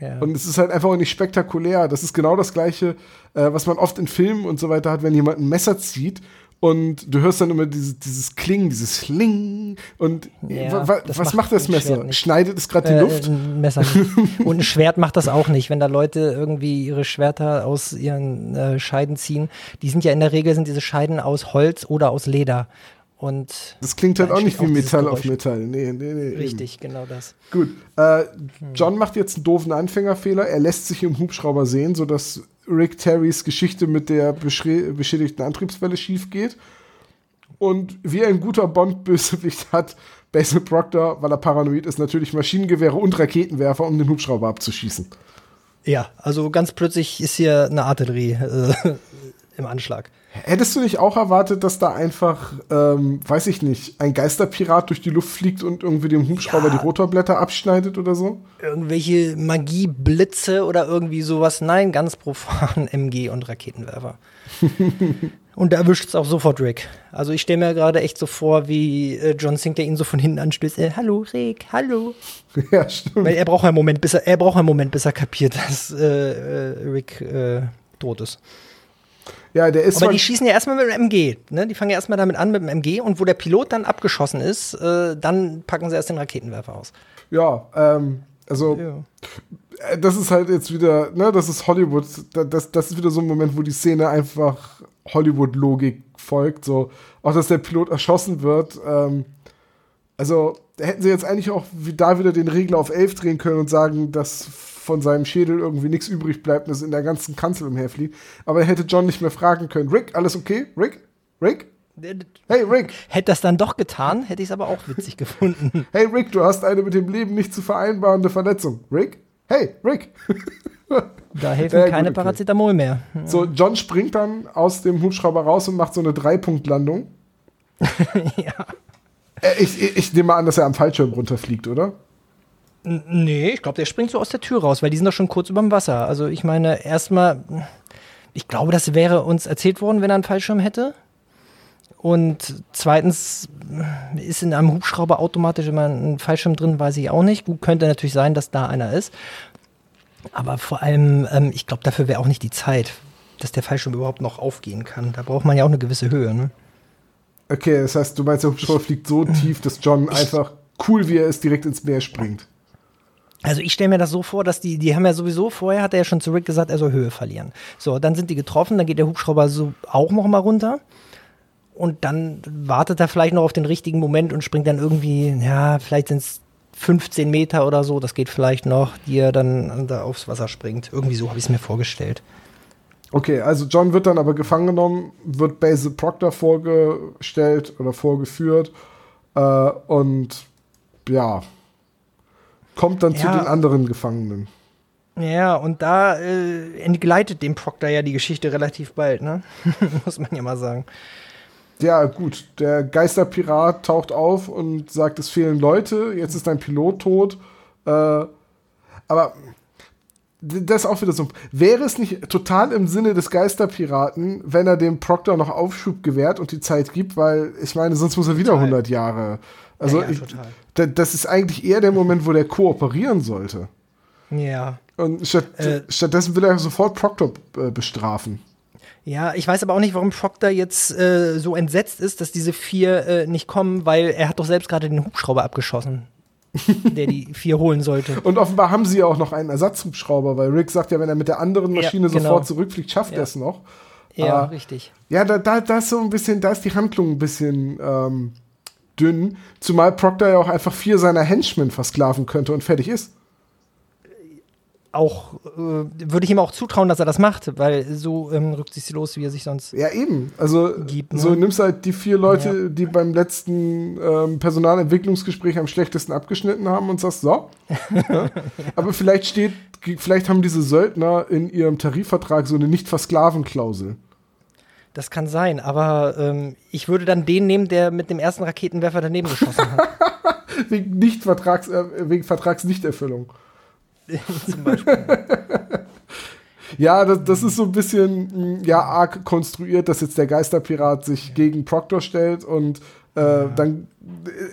Ja. Und es ist halt einfach auch nicht spektakulär. Das ist genau das Gleiche, äh, was man oft in Filmen und so weiter hat, wenn jemand ein Messer zieht und du hörst dann immer dieses, dieses Klingen, dieses Schling. Und ja, was macht, macht das Messer? Schneidet es gerade die äh, Luft? Ein Messer nicht. und ein Schwert macht das auch nicht. Wenn da Leute irgendwie ihre Schwerter aus ihren äh, Scheiden ziehen, die sind ja in der Regel sind diese Scheiden aus Holz oder aus Leder. Und das klingt halt auch nicht wie Metall auf Metall. Nee, nee, nee. Richtig, eben. genau das. Gut. Äh, John macht jetzt einen doofen Anfängerfehler. Er lässt sich im Hubschrauber sehen, sodass Rick Terrys Geschichte mit der beschädigten Antriebswelle schief geht. Und wie ein guter Bond-Bösewicht hat Basil Proctor, weil er paranoid ist, natürlich Maschinengewehre und Raketenwerfer, um den Hubschrauber abzuschießen. Ja, also ganz plötzlich ist hier eine Artillerie äh, im Anschlag. Hättest du nicht auch erwartet, dass da einfach, ähm, weiß ich nicht, ein Geisterpirat durch die Luft fliegt und irgendwie dem Hubschrauber ja. die Rotorblätter abschneidet oder so? Irgendwelche Magieblitze oder irgendwie sowas? Nein, ganz profan MG und Raketenwerfer. und da erwischt es auch sofort Rick. Also ich stelle mir gerade echt so vor, wie äh, John Sinclair ihn so von hinten anstößt. Äh, hallo Rick, hallo. Ja, stimmt. Weil er braucht einen Moment, bis er, er braucht einen Moment, bis er kapiert, dass äh, äh Rick äh, tot ist. Ja, der ist Aber die schießen ja erstmal mit dem MG. Ne? Die fangen ja erstmal damit an mit dem MG und wo der Pilot dann abgeschossen ist, äh, dann packen sie erst den Raketenwerfer aus. Ja, ähm, also ja. Äh, das ist halt jetzt wieder, ne, das ist Hollywood. Das, das ist wieder so ein Moment, wo die Szene einfach Hollywood-Logik folgt. So, auch dass der Pilot erschossen wird. Ähm, also, da hätten sie jetzt eigentlich auch da wieder den Regler auf 11 drehen können und sagen, dass von seinem Schädel irgendwie nichts übrig bleibt und es in der ganzen Kanzel umherfliegt. Aber er hätte John nicht mehr fragen können. Rick, alles okay? Rick? Rick? Hey Rick. Hätte das dann doch getan, hätte ich es aber auch witzig gefunden. Hey Rick, du hast eine mit dem Leben nicht zu vereinbarende Verletzung. Rick? Hey, Rick. Da helfen äh, keine okay. Paracetamol mehr. So, John springt dann aus dem Hubschrauber raus und macht so eine Dreipunktlandung. ja. Äh, ich, ich, ich nehme mal an, dass er am Fallschirm runterfliegt, oder? Nee, ich glaube, der springt so aus der Tür raus, weil die sind doch schon kurz über dem Wasser. Also ich meine, erstmal, ich glaube, das wäre uns erzählt worden, wenn er einen Fallschirm hätte. Und zweitens ist in einem Hubschrauber automatisch immer ein Fallschirm drin, weiß ich auch nicht. Gut, könnte natürlich sein, dass da einer ist. Aber vor allem, ähm, ich glaube, dafür wäre auch nicht die Zeit, dass der Fallschirm überhaupt noch aufgehen kann. Da braucht man ja auch eine gewisse Höhe. Ne? Okay, das heißt, du meinst, der Hubschrauber fliegt so tief, dass John einfach cool, wie er ist, direkt ins Meer springt. Also ich stelle mir das so vor, dass die, die haben ja sowieso, vorher hat er ja schon zu Rick gesagt, er soll Höhe verlieren. So, dann sind die getroffen, dann geht der Hubschrauber so auch noch mal runter. Und dann wartet er vielleicht noch auf den richtigen Moment und springt dann irgendwie, ja, vielleicht sind es 15 Meter oder so, das geht vielleicht noch, die er dann da aufs Wasser springt. Irgendwie so habe ich es mir vorgestellt. Okay, also John wird dann aber gefangen genommen, wird Basil Proctor vorgestellt oder vorgeführt äh, und ja, kommt dann ja. zu den anderen Gefangenen. Ja, und da äh, entgleitet dem Proctor ja die Geschichte relativ bald, ne? Muss man ja mal sagen. Ja, gut. Der Geisterpirat taucht auf und sagt, es fehlen Leute, jetzt ist ein Pilot tot. Äh, aber das ist auch wieder so. Wäre es nicht total im Sinne des Geisterpiraten, wenn er dem Proctor noch Aufschub gewährt und die Zeit gibt, weil ich meine, sonst muss er wieder total. 100 Jahre. Also ja, ja, ich, das ist eigentlich eher der Moment, wo der kooperieren sollte. Ja. Und statt, äh, stattdessen will er sofort Proctor äh, bestrafen. Ja, ich weiß aber auch nicht, warum Proctor jetzt äh, so entsetzt ist, dass diese vier äh, nicht kommen, weil er hat doch selbst gerade den Hubschrauber abgeschossen, der die vier holen sollte. Und offenbar haben sie ja auch noch einen Ersatzhubschrauber, weil Rick sagt ja, wenn er mit der anderen Maschine ja, genau. sofort zurückfliegt, schafft er es noch. Ja, äh, richtig. Ja, da, da, da ist so ein bisschen, da ist die Handlung ein bisschen ähm, dünn, zumal Proctor ja auch einfach vier seiner Henchmen versklaven könnte und fertig ist auch, äh, würde ich ihm auch zutrauen, dass er das macht, weil so ähm, rücksichtslos, wie er sich sonst. Ja, eben. Also, gibt, ne? so nimmst halt die vier Leute, ja. die beim letzten ähm, Personalentwicklungsgespräch am schlechtesten abgeschnitten haben und sagst, so. ja. Aber vielleicht steht, vielleicht haben diese Söldner in ihrem Tarifvertrag so eine Nicht-Versklaven-Klausel. Das kann sein, aber ähm, ich würde dann den nehmen, der mit dem ersten Raketenwerfer daneben geschossen hat. wegen, nicht -Vertrags, äh, wegen Vertragsnichterfüllung. Zum Beispiel. ja, das, das, ist so ein bisschen ja, arg konstruiert, dass jetzt der Geisterpirat sich gegen Proctor stellt und äh, ja. dann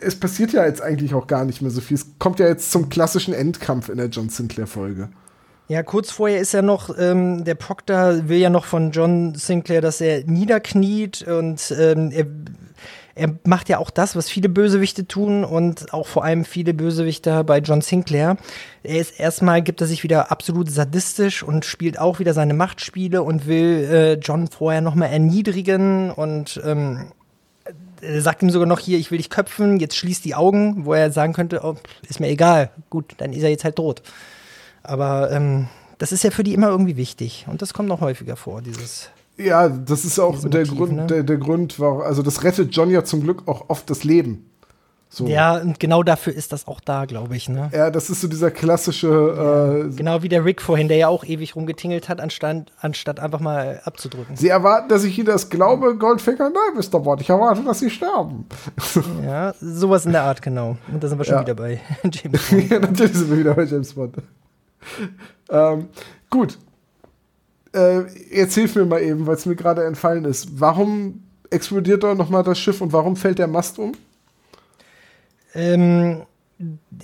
es passiert ja jetzt eigentlich auch gar nicht mehr so viel. Es kommt ja jetzt zum klassischen Endkampf in der John Sinclair-Folge. Ja, kurz vorher ist ja noch, ähm, der Proctor will ja noch von John Sinclair, dass er niederkniet und ähm, er er macht ja auch das, was viele Bösewichte tun und auch vor allem viele Bösewichter bei John Sinclair. Er ist erstmal, gibt er sich wieder absolut sadistisch und spielt auch wieder seine Machtspiele und will äh, John vorher nochmal erniedrigen und ähm, er sagt ihm sogar noch hier, ich will dich köpfen, jetzt schließ die Augen, wo er sagen könnte, oh, ist mir egal, gut, dann ist er jetzt halt tot. Aber ähm, das ist ja für die immer irgendwie wichtig und das kommt noch häufiger vor, dieses ja, das ist auch der Motiv, Grund, ne? der, der Grund, warum, also das rettet John ja zum Glück auch oft das Leben. So. Ja, und genau dafür ist das auch da, glaube ich. Ne? Ja, das ist so dieser klassische. Ja, äh, genau wie der Rick vorhin, der ja auch ewig rumgetingelt hat, anstatt, anstatt einfach mal abzudrücken. Sie erwarten, dass ich Ihnen das glaube, Goldfinger? Nein, Mr. Bond, ich erwarte, dass Sie sterben. Ja, sowas in der Art, genau. Und da sind wir schon ja. wieder bei James Bond. ja, natürlich sind wir wieder bei James Bond. ähm, gut, äh, jetzt hilf mir mal eben, weil es mir gerade entfallen ist. Warum explodiert da nochmal das Schiff und warum fällt der Mast um? Ähm,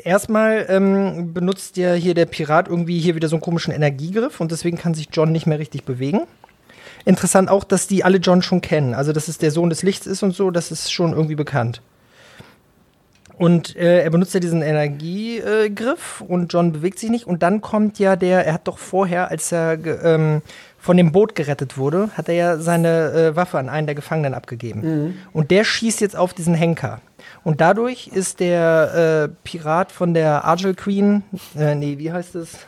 erstmal ähm, benutzt ja hier der Pirat irgendwie hier wieder so einen komischen Energiegriff und deswegen kann sich John nicht mehr richtig bewegen. Interessant auch, dass die alle John schon kennen. Also, dass es der Sohn des Lichts ist und so, das ist schon irgendwie bekannt. Und äh, er benutzt ja diesen Energiegriff und John bewegt sich nicht. Und dann kommt ja der, er hat doch vorher, als er ähm, von dem Boot gerettet wurde, hat er ja seine äh, Waffe an einen der Gefangenen abgegeben. Mhm. Und der schießt jetzt auf diesen Henker. Und dadurch ist der äh, Pirat von der Argel Queen, äh, nee, wie heißt es?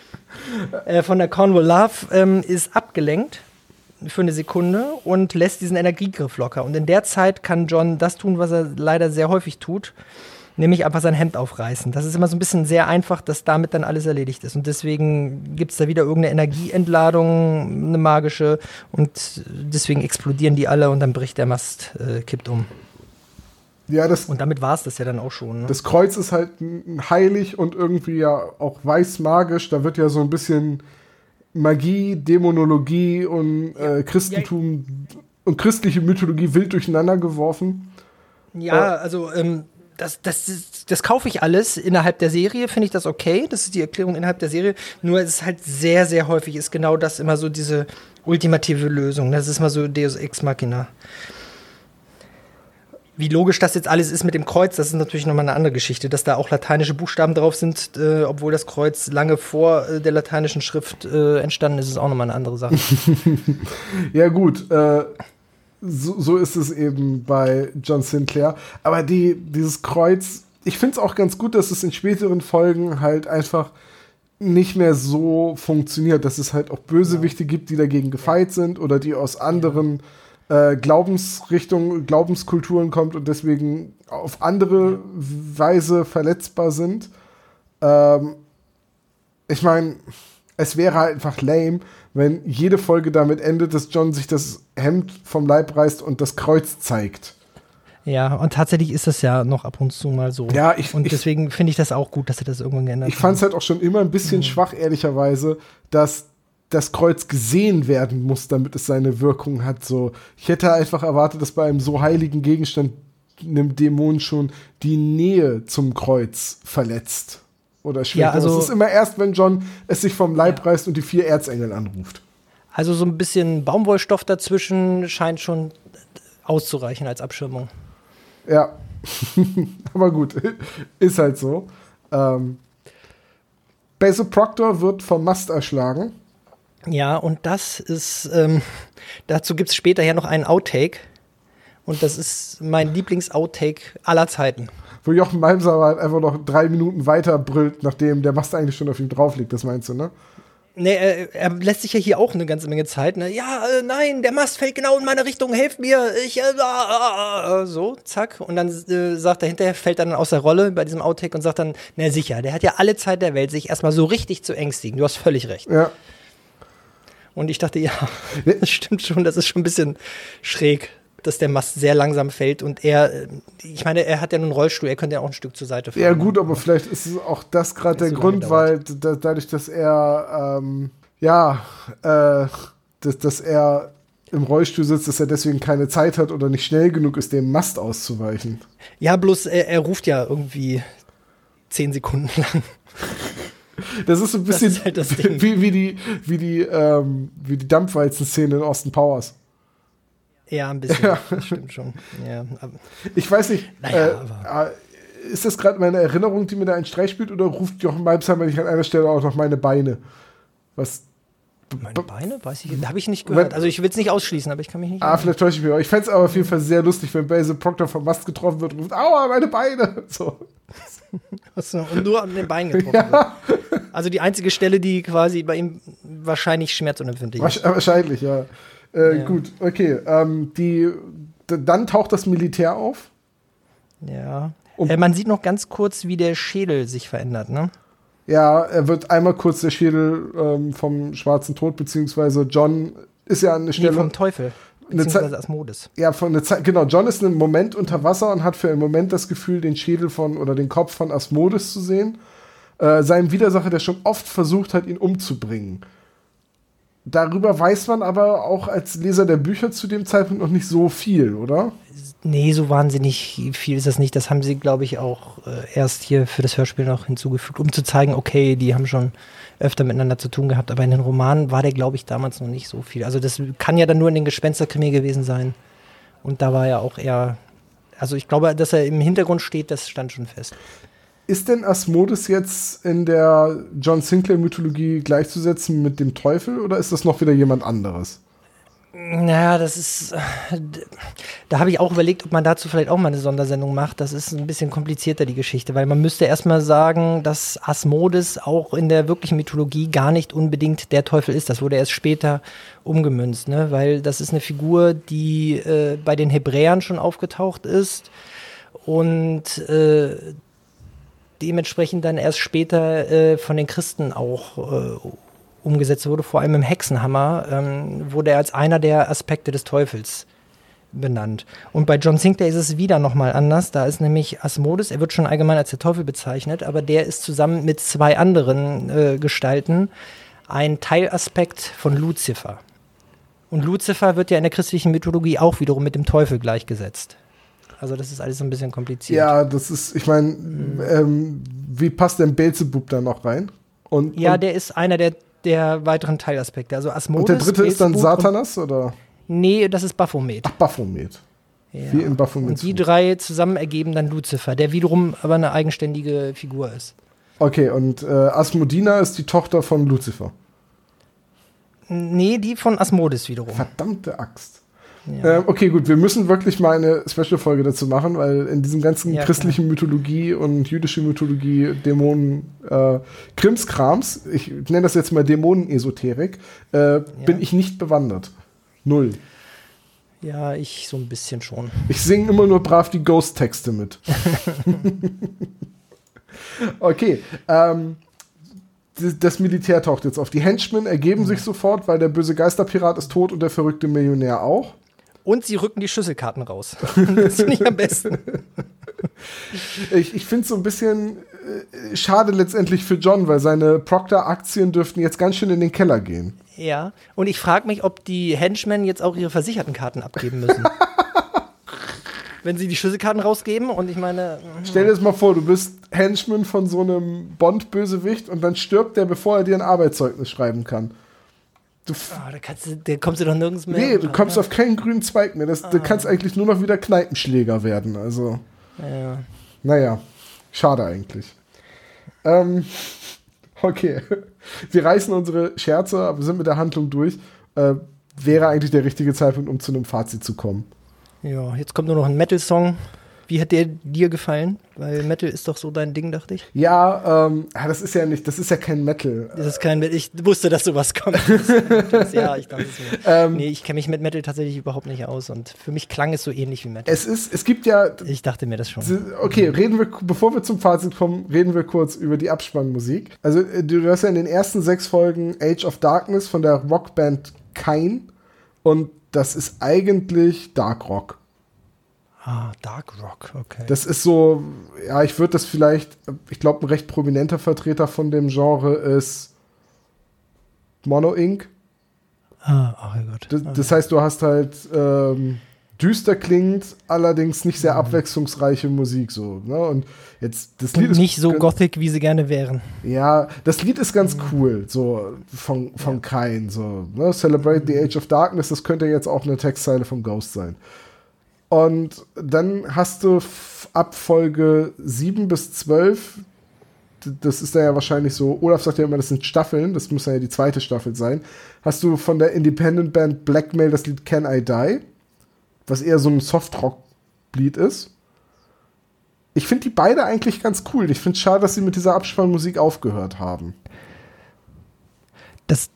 äh, von der Cornwall Love, ähm, ist abgelenkt für eine Sekunde und lässt diesen Energiegriff locker. Und in der Zeit kann John das tun, was er leider sehr häufig tut, nämlich einfach sein Hemd aufreißen. Das ist immer so ein bisschen sehr einfach, dass damit dann alles erledigt ist. Und deswegen gibt es da wieder irgendeine Energieentladung, eine magische, und deswegen explodieren die alle und dann bricht der Mast, äh, kippt um. Ja, das, und damit war es das ja dann auch schon. Ne? Das Kreuz ist halt heilig und irgendwie ja auch weiß magisch. Da wird ja so ein bisschen Magie, Dämonologie und äh, Christentum ja. und christliche Mythologie wild durcheinander geworfen. Ja, also ähm, das, das, das, das kaufe ich alles. Innerhalb der Serie finde ich das okay. Das ist die Erklärung innerhalb der Serie. Nur es ist halt sehr, sehr häufig ist genau das immer so diese ultimative Lösung. Das ist immer so Deus Ex Machina. Wie logisch das jetzt alles ist mit dem Kreuz, das ist natürlich nochmal eine andere Geschichte. Dass da auch lateinische Buchstaben drauf sind, äh, obwohl das Kreuz lange vor äh, der lateinischen Schrift äh, entstanden ist, ist auch nochmal eine andere Sache. ja, gut. Äh, so, so, ist es eben bei John Sinclair. Aber die, dieses Kreuz, ich finde es auch ganz gut, dass es in späteren Folgen halt einfach nicht mehr so funktioniert, dass es halt auch Bösewichte ja. gibt, die dagegen gefeit sind oder die aus anderen. Ja äh, Glaubensrichtungen, Glaubenskulturen kommt und deswegen auf andere Weise verletzbar sind. Ähm, ich meine, es wäre halt einfach lame, wenn jede Folge damit endet, dass John sich das Hemd vom Leib reißt und das Kreuz zeigt. Ja, und tatsächlich ist das ja noch ab und zu mal so. Ja, ich, und deswegen finde ich das auch gut, dass er das irgendwann geändert hat. Ich fand es halt auch schon immer ein bisschen mhm. schwach, ehrlicherweise, dass das Kreuz gesehen werden muss, damit es seine Wirkung hat. So, ich hätte einfach erwartet, dass bei einem so heiligen Gegenstand einem Dämon schon die Nähe zum Kreuz verletzt. oder schwächer. Ja, also- es ist immer erst, wenn John es sich vom Leib Ja. reißt und die vier Erzengel anruft. Also so ein bisschen Baumwollstoff dazwischen scheint schon auszureichen als Abschirmung. Ja, aber gut, ist halt so. Ähm, Basil Proctor wird vom Mast erschlagen. Ja, und das ist, ähm, dazu gibt es später ja noch einen Outtake. Und das ist mein Lieblings-Outtake aller Zeiten. Wo Jochen Malmsauer halt einfach noch drei Minuten weiter brüllt, nachdem der Mast eigentlich schon auf ihm drauf liegt. Das meinst du, ne? Nee, er, er lässt sich ja hier auch eine ganze Menge Zeit. Ne? Ja, äh, nein, der Mast fällt genau in meine Richtung, helft mir. Ich, äh, äh, so, zack. Und dann äh, sagt er hinterher, fällt dann aus der Rolle bei diesem Outtake und sagt dann, na sicher, der hat ja alle Zeit der Welt, sich erstmal so richtig zu ängstigen. Du hast völlig recht. Ja. Und ich dachte, ja, das stimmt schon, das ist schon ein bisschen schräg, dass der Mast sehr langsam fällt und er, äh, ich meine, er hat ja nun einen Rollstuhl, er könnte ja auch ein Stück zur Seite fahren. Ja, gut, aber vielleicht ist es auch das gerade der so Grund, weil da, dadurch, dass er, ähm, ja, äh, dass, dass er im Rollstuhl sitzt, dass er deswegen keine Zeit hat oder nicht schnell genug ist, dem Mast auszuweichen. Ja, bloß er, er ruft ja irgendwie zehn Sekunden lang. Das ist so ein bisschen halt wie, wie die, wie die, ähm, wie die Dampfwalzen-Szene in Austin Powers. Ja, ein bisschen, Ja. das stimmt schon. Ja, Ich weiß nicht, Naja, äh, äh, ist das gerade meine Erinnerung, die mir da einen Streich spielt, oder ruft Jochen Malmsheimer nicht an einer Stelle auch noch meine Beine? Was? Meine Beine, weiß ich, habe ich nicht gehört. Also ich will es nicht ausschließen, aber ich kann mich nicht. Ah, erinnern. vielleicht täusche ich mich. auch. Ich fände es aber auf jeden Fall sehr lustig, wenn Basil Proctor vom Mast getroffen wird und ruft, aua, meine Beine. So. Achso, und nur an den Beinen getroffen wird. Also die einzige Stelle, die quasi bei ihm wahrscheinlich schmerzunempfindlich ist. Wahrsch- Wahrscheinlich, ja. Äh, Ja. Gut, okay. Ähm, die, dann taucht das Militär auf. Ja. Äh, man sieht noch ganz kurz, wie der Schädel sich verändert, ne? Ja, er wird einmal kurz der Schädel ähm, vom schwarzen Tod, beziehungsweise John ist ja an eine Nee, Stelle. vom Teufel. Eine Zeit- Beziehungsweise Asmodes. ja, von eine Zeit, genau, John ist einen Moment unter Wasser und hat für einen Moment das Gefühl, den Schädel von oder den Kopf von Asmodes zu sehen. Äh, seinem Widersacher, der schon oft versucht hat, ihn umzubringen. Darüber weiß man aber auch als Leser der Bücher zu dem Zeitpunkt noch nicht so viel, oder? Nee, so wahnsinnig viel ist das nicht. Das haben sie, glaube ich, auch äh, erst hier für das Hörspiel noch hinzugefügt, um zu zeigen, okay, die haben schon öfter miteinander zu tun gehabt. Aber in den Romanen war der, glaube ich, damals noch nicht so viel. Also das kann ja dann nur in den Gespensterkrimi gewesen sein. Und da war ja auch eher, also ich glaube, dass er im Hintergrund steht, das stand schon fest. Ist denn Asmodes jetzt in der John Sinclair-Mythologie gleichzusetzen mit dem Teufel oder ist das noch wieder jemand anderes? Naja, das ist. Da habe ich auch überlegt, ob man dazu vielleicht auch mal eine Sondersendung macht. Das ist ein bisschen komplizierter, die Geschichte, weil man müsste erstmal sagen, dass Asmodes auch in der wirklichen Mythologie gar nicht unbedingt der Teufel ist. Das wurde erst später umgemünzt, ne? weil das ist eine Figur, die äh, bei den Hebräern schon aufgetaucht ist und äh, dementsprechend dann erst später äh, von den Christen auch äh, umgesetzt wurde, vor allem im Hexenhammer, ähm, wurde er als einer der Aspekte des Teufels benannt. Und bei John Sinclair ist es wieder nochmal anders. Da ist nämlich Asmodes, er wird schon allgemein als der Teufel bezeichnet, aber der ist zusammen mit zwei anderen äh, Gestalten ein Teilaspekt von Luzifer. Und Luzifer wird ja in der christlichen Mythologie auch wiederum mit dem Teufel gleichgesetzt. Also das ist alles so ein bisschen kompliziert. Ja, das ist, ich meine, ähm, wie passt denn Beelzebub da noch rein? Und, Ja, und, der ist einer der, der weiteren Teilaspekte. Also Asmodes. und der dritte ist dann Beelzebub Satanas oder? Nee, das ist Baphomet. Ach, Baphomet. Ja. Wie in Baphomet. Und die drei zusammen ergeben dann Luzifer, der wiederum aber eine eigenständige Figur ist. Okay, und äh, Asmodina ist die Tochter von Lucifer. Nee, die von Asmodes wiederum. Verdammte Axt. Ja. Ähm, okay, gut, wir müssen wirklich mal eine Special-Folge dazu machen, weil in diesem ganzen Ja, christlichen Mythologie und jüdische Mythologie, Dämonen, äh, Krimskrams, ich nenne das jetzt mal Dämonenesoterik, äh, bin ich nicht bewandert. Null. ja, ich so ein bisschen schon. Ich singe immer nur brav die Ghost-Texte mit. okay, ähm, das- das Militär taucht jetzt auf. Die Henchmen ergeben sich sofort, weil der böse Geisterpirat ist tot und der verrückte Millionär auch. Und sie rücken die Schlüsselkarten raus. das finde ich am besten. Ich, ich finde es so ein bisschen äh, schade letztendlich für John, weil seine Proctor-Aktien dürften jetzt ganz schön in den Keller gehen. Ja. Und ich frage mich, ob die Henchmen jetzt auch ihre versicherten Karten abgeben müssen. wenn sie die Schlüsselkarten rausgeben und ich meine. Stell dir das mal vor, du bist Henchman von so einem Bond-Bösewicht und dann stirbt der, bevor er dir ein Arbeitszeugnis schreiben kann. Du oh, da, kannst du, da kommst du doch nirgends mehr. Nee, du kommst auf keinen grünen Zweig mehr. Das, ah. Du kannst eigentlich nur noch wieder Kneipenschläger werden. Also. Ja. Naja, schade eigentlich. Ähm, okay. Wir reißen unsere Scherze, aber sind mit der Handlung durch. Äh, wäre eigentlich der richtige Zeitpunkt, um zu einem Fazit zu kommen. Ja, jetzt kommt nur noch ein Metal-Song. Wie hat der dir gefallen? Weil Metal ist doch so dein Ding, dachte ich. Ja, ähm, das ist ja nicht, das ist ja kein Metal. Das ist kein Metal. Ich wusste, dass sowas kommt. Das, ja, ich dachte es ähm, Nee, ich kenne mich mit Metal tatsächlich überhaupt nicht aus und für mich klang es so ähnlich wie Metal. Es ist, es gibt ja. Ich dachte mir das schon. Okay, reden wir, bevor wir zum Fazit kommen, reden wir kurz über die Abspannmusik. Also, äh, du hast ja in den ersten sechs Folgen Age of Darkness von der Rockband Kein und das ist eigentlich Dark Rock. Ah, Dark Rock, okay. Das ist so, ja, ich würde das vielleicht, ich glaube, ein recht prominenter Vertreter von dem Genre ist Mono Inc. Ah, ach Gott. Das, das heißt, du hast halt ähm, düster klingt, allerdings nicht sehr mhm. abwechslungsreiche Musik so. Ne? Und jetzt das Lied Und nicht so gothic, wie sie gerne wären. Ja, das Lied ist ganz mhm. cool, so von, von ja. Kain. So, ne? Celebrate the Age of Darkness, das könnte jetzt auch eine Textzeile vom Ghost sein. Und dann hast du ab Folge 7 bis 12, das ist da ja wahrscheinlich so, Olaf sagt ja immer, das sind Staffeln, das muss ja die zweite Staffel sein, hast du von der Independent Band Blackmail das Lied Can I Die, was eher so ein Softrock-Lied ist. Ich finde die beide eigentlich ganz cool. Ich finde es schade, dass sie mit dieser Abspannmusik aufgehört haben. Das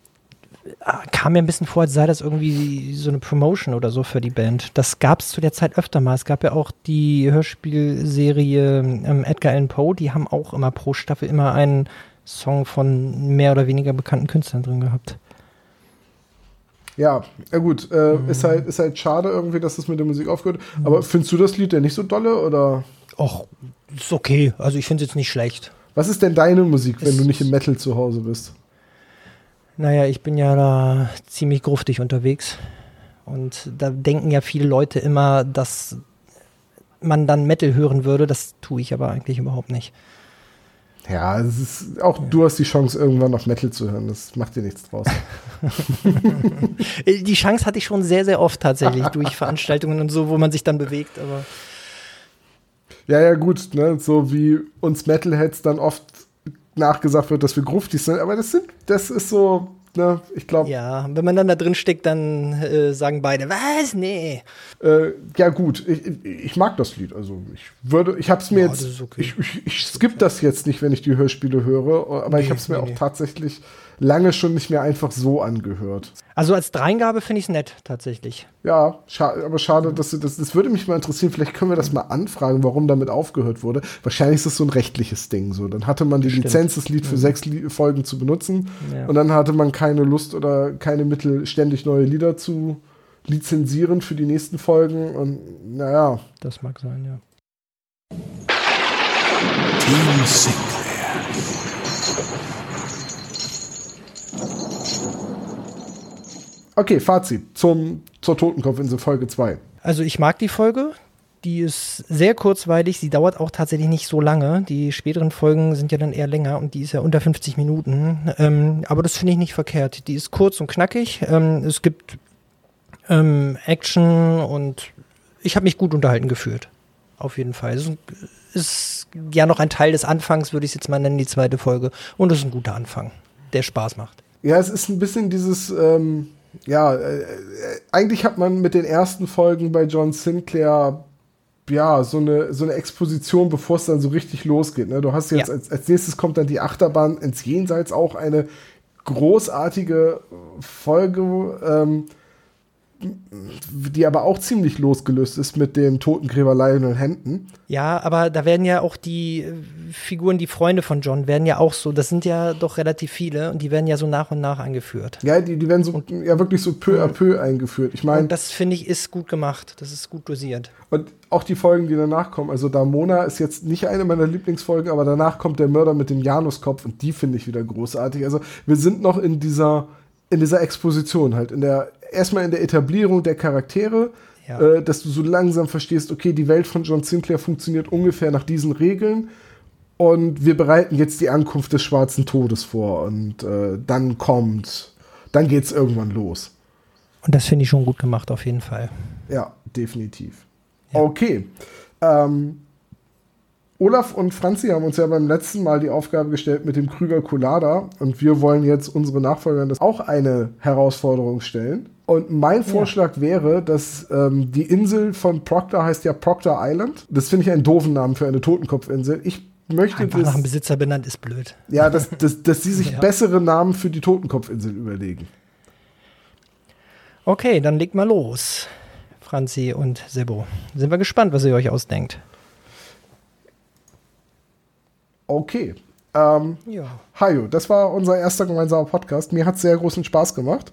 kam mir ein bisschen vor, als sei das irgendwie so eine Promotion oder so für die Band. Das gab es zu der Zeit öfter mal. Es gab ja auch die Hörspielserie ähm, Edgar Allan Poe, die haben auch immer pro Staffel immer einen Song von mehr oder weniger bekannten Künstlern drin gehabt. Ja, ja gut, äh, mhm. ist, halt, ist halt schade irgendwie, dass das mit der Musik aufgehört. Mhm. Aber findest du das Lied denn nicht so dolle oder? Och, ist okay. Also ich finde es jetzt nicht schlecht. Was ist denn deine Musik, wenn es du nicht im Metal zu Hause bist? Naja, ich bin ja da ziemlich gruftig unterwegs. Und da denken ja viele Leute immer, dass man dann Metal hören würde. Das tue ich aber eigentlich überhaupt nicht. Ja, es ist, auch ja. du hast die Chance, irgendwann noch Metal zu hören. Das macht dir nichts draus. die Chance hatte ich schon sehr, sehr oft tatsächlich durch Veranstaltungen und so, wo man sich dann bewegt. Aber ja, ja, gut, ne? so wie uns Metalheads dann oft nachgesagt wird, dass wir gruftig sind, aber das sind, das ist so, ne, ich glaube. Ja, wenn man dann da drin steckt, dann äh, sagen beide, was? Nee. Äh, ja, gut, ich, ich, mag das Lied. Also ich würde, ich hab's mir ja, jetzt, okay. ich, ich, ich skipp das jetzt nicht, wenn ich die Hörspiele höre, aber nee, ich hab's mir nee, auch tatsächlich lange schon nicht mehr einfach so angehört. Also als Dreingabe finde ich es nett, tatsächlich. Ja, scha aber schade, dass du das, das würde mich mal interessieren. Vielleicht können wir das mal anfragen, warum damit aufgehört wurde. Wahrscheinlich ist das so ein rechtliches Ding. So, dann hatte man die Stimmt. Lizenz, das Lied für mhm. sechs Li Folgen zu benutzen, ja. und dann hatte man keine Lust oder keine Mittel, ständig neue Lieder zu lizenzieren für die nächsten Folgen. Und naja. Das mag sein, ja. Team Sinclair. Okay, Fazit zum, zur Totenkopfinsel Folge 2. Also ich mag die Folge. Die ist sehr kurzweilig. Sie dauert auch tatsächlich nicht so lange. Die späteren Folgen sind ja dann eher länger und die ist ja unter 50 Minuten. Ähm, aber das finde ich nicht verkehrt. Die ist kurz und knackig. Ähm, es gibt ähm, Action und ich habe mich gut unterhalten gefühlt. Auf jeden Fall. Es ist ja noch ein Teil des Anfangs, würde ich es jetzt mal nennen, die zweite Folge. Und es ist ein guter Anfang, der Spaß macht. Ja, es ist ein bisschen dieses ähm, ja, äh, äh, eigentlich hat man mit den ersten Folgen bei John Sinclair ja, so eine, so eine Exposition, bevor es dann so richtig losgeht. Ne? Du hast jetzt, ja. als, als nächstes kommt dann die Achterbahn ins Jenseits, auch eine großartige Folge. Ähm, die aber auch ziemlich losgelöst ist mit dem Totengräber Lionel Hampton. Ja, aber da werden ja auch die äh, Figuren, die Freunde von John, werden ja auch so, das sind ja doch relativ viele und die werden ja so nach und nach eingeführt. Ja, die, die werden so, und, ja wirklich so peu à peu eingeführt. Ich meine. das finde ich ist gut gemacht, das ist gut dosiert. Und auch die Folgen, die danach kommen. Also Damona ist jetzt nicht eine meiner Lieblingsfolgen, aber danach kommt der Mörder mit dem Januskopf und die finde ich wieder großartig. Also wir sind noch in dieser in dieser Exposition halt, in der erstmal in der Etablierung der Charaktere, ja. äh, dass du so langsam verstehst, okay, die Welt von John Sinclair funktioniert ungefähr nach diesen Regeln und wir bereiten jetzt die Ankunft des schwarzen Todes vor und äh, dann kommt, dann geht's irgendwann los. Und das finde ich schon gut gemacht, auf jeden Fall. Ja, definitiv. Ja. Okay. Ähm, Olaf und Franzi haben uns ja beim letzten Mal die Aufgabe gestellt mit dem Krüger Colada und wir wollen jetzt unsere Nachfolger auch eine Herausforderung stellen. Und mein Vorschlag ja. wäre, dass ähm, die Insel von Proctor heißt ja Proctor Island. Das finde ich einen doofen Namen für eine Totenkopfinsel. Ich möchte Einfach das, nach dem Besitzer benannt ist blöd. Ja, dass, dass, dass sie sich ja. bessere Namen für die Totenkopfinsel überlegen. Okay, dann legt mal los, Franzi und Sebo. Sind wir gespannt, was ihr euch ausdenkt. Okay. Ähm, ja. Hajo, das war unser erster gemeinsamer Podcast. Mir hat es sehr großen Spaß gemacht.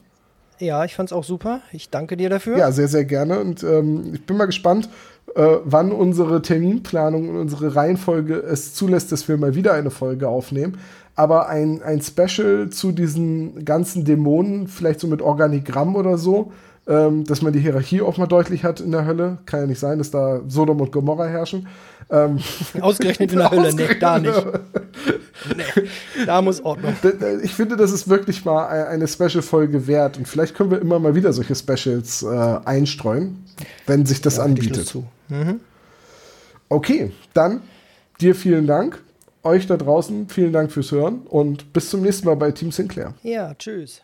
Ja, ich fand es auch super. Ich danke dir dafür. Ja, sehr, sehr gerne. Und ähm, ich bin mal gespannt, äh, wann unsere Terminplanung und unsere Reihenfolge es zulässt, dass wir mal wieder eine Folge aufnehmen. Aber ein, ein Special zu diesen ganzen Dämonen, vielleicht so mit Organigramm oder so, ähm, dass man die Hierarchie auch mal deutlich hat in der Hölle. Kann ja nicht sein, dass da Sodom und Gomorra herrschen. Ähm, ausgerechnet in der Hölle, nee, da nicht. Nee, da muss Ordnung. Ich finde, das ist wirklich mal eine Special-Folge wert. Und vielleicht können wir immer mal wieder solche Specials äh, einstreuen, wenn sich das ja, anbietet. Mhm. Okay, dann dir vielen Dank. Euch da draußen vielen Dank fürs Hören und bis zum nächsten Mal bei Team Sinclair. Ja, tschüss.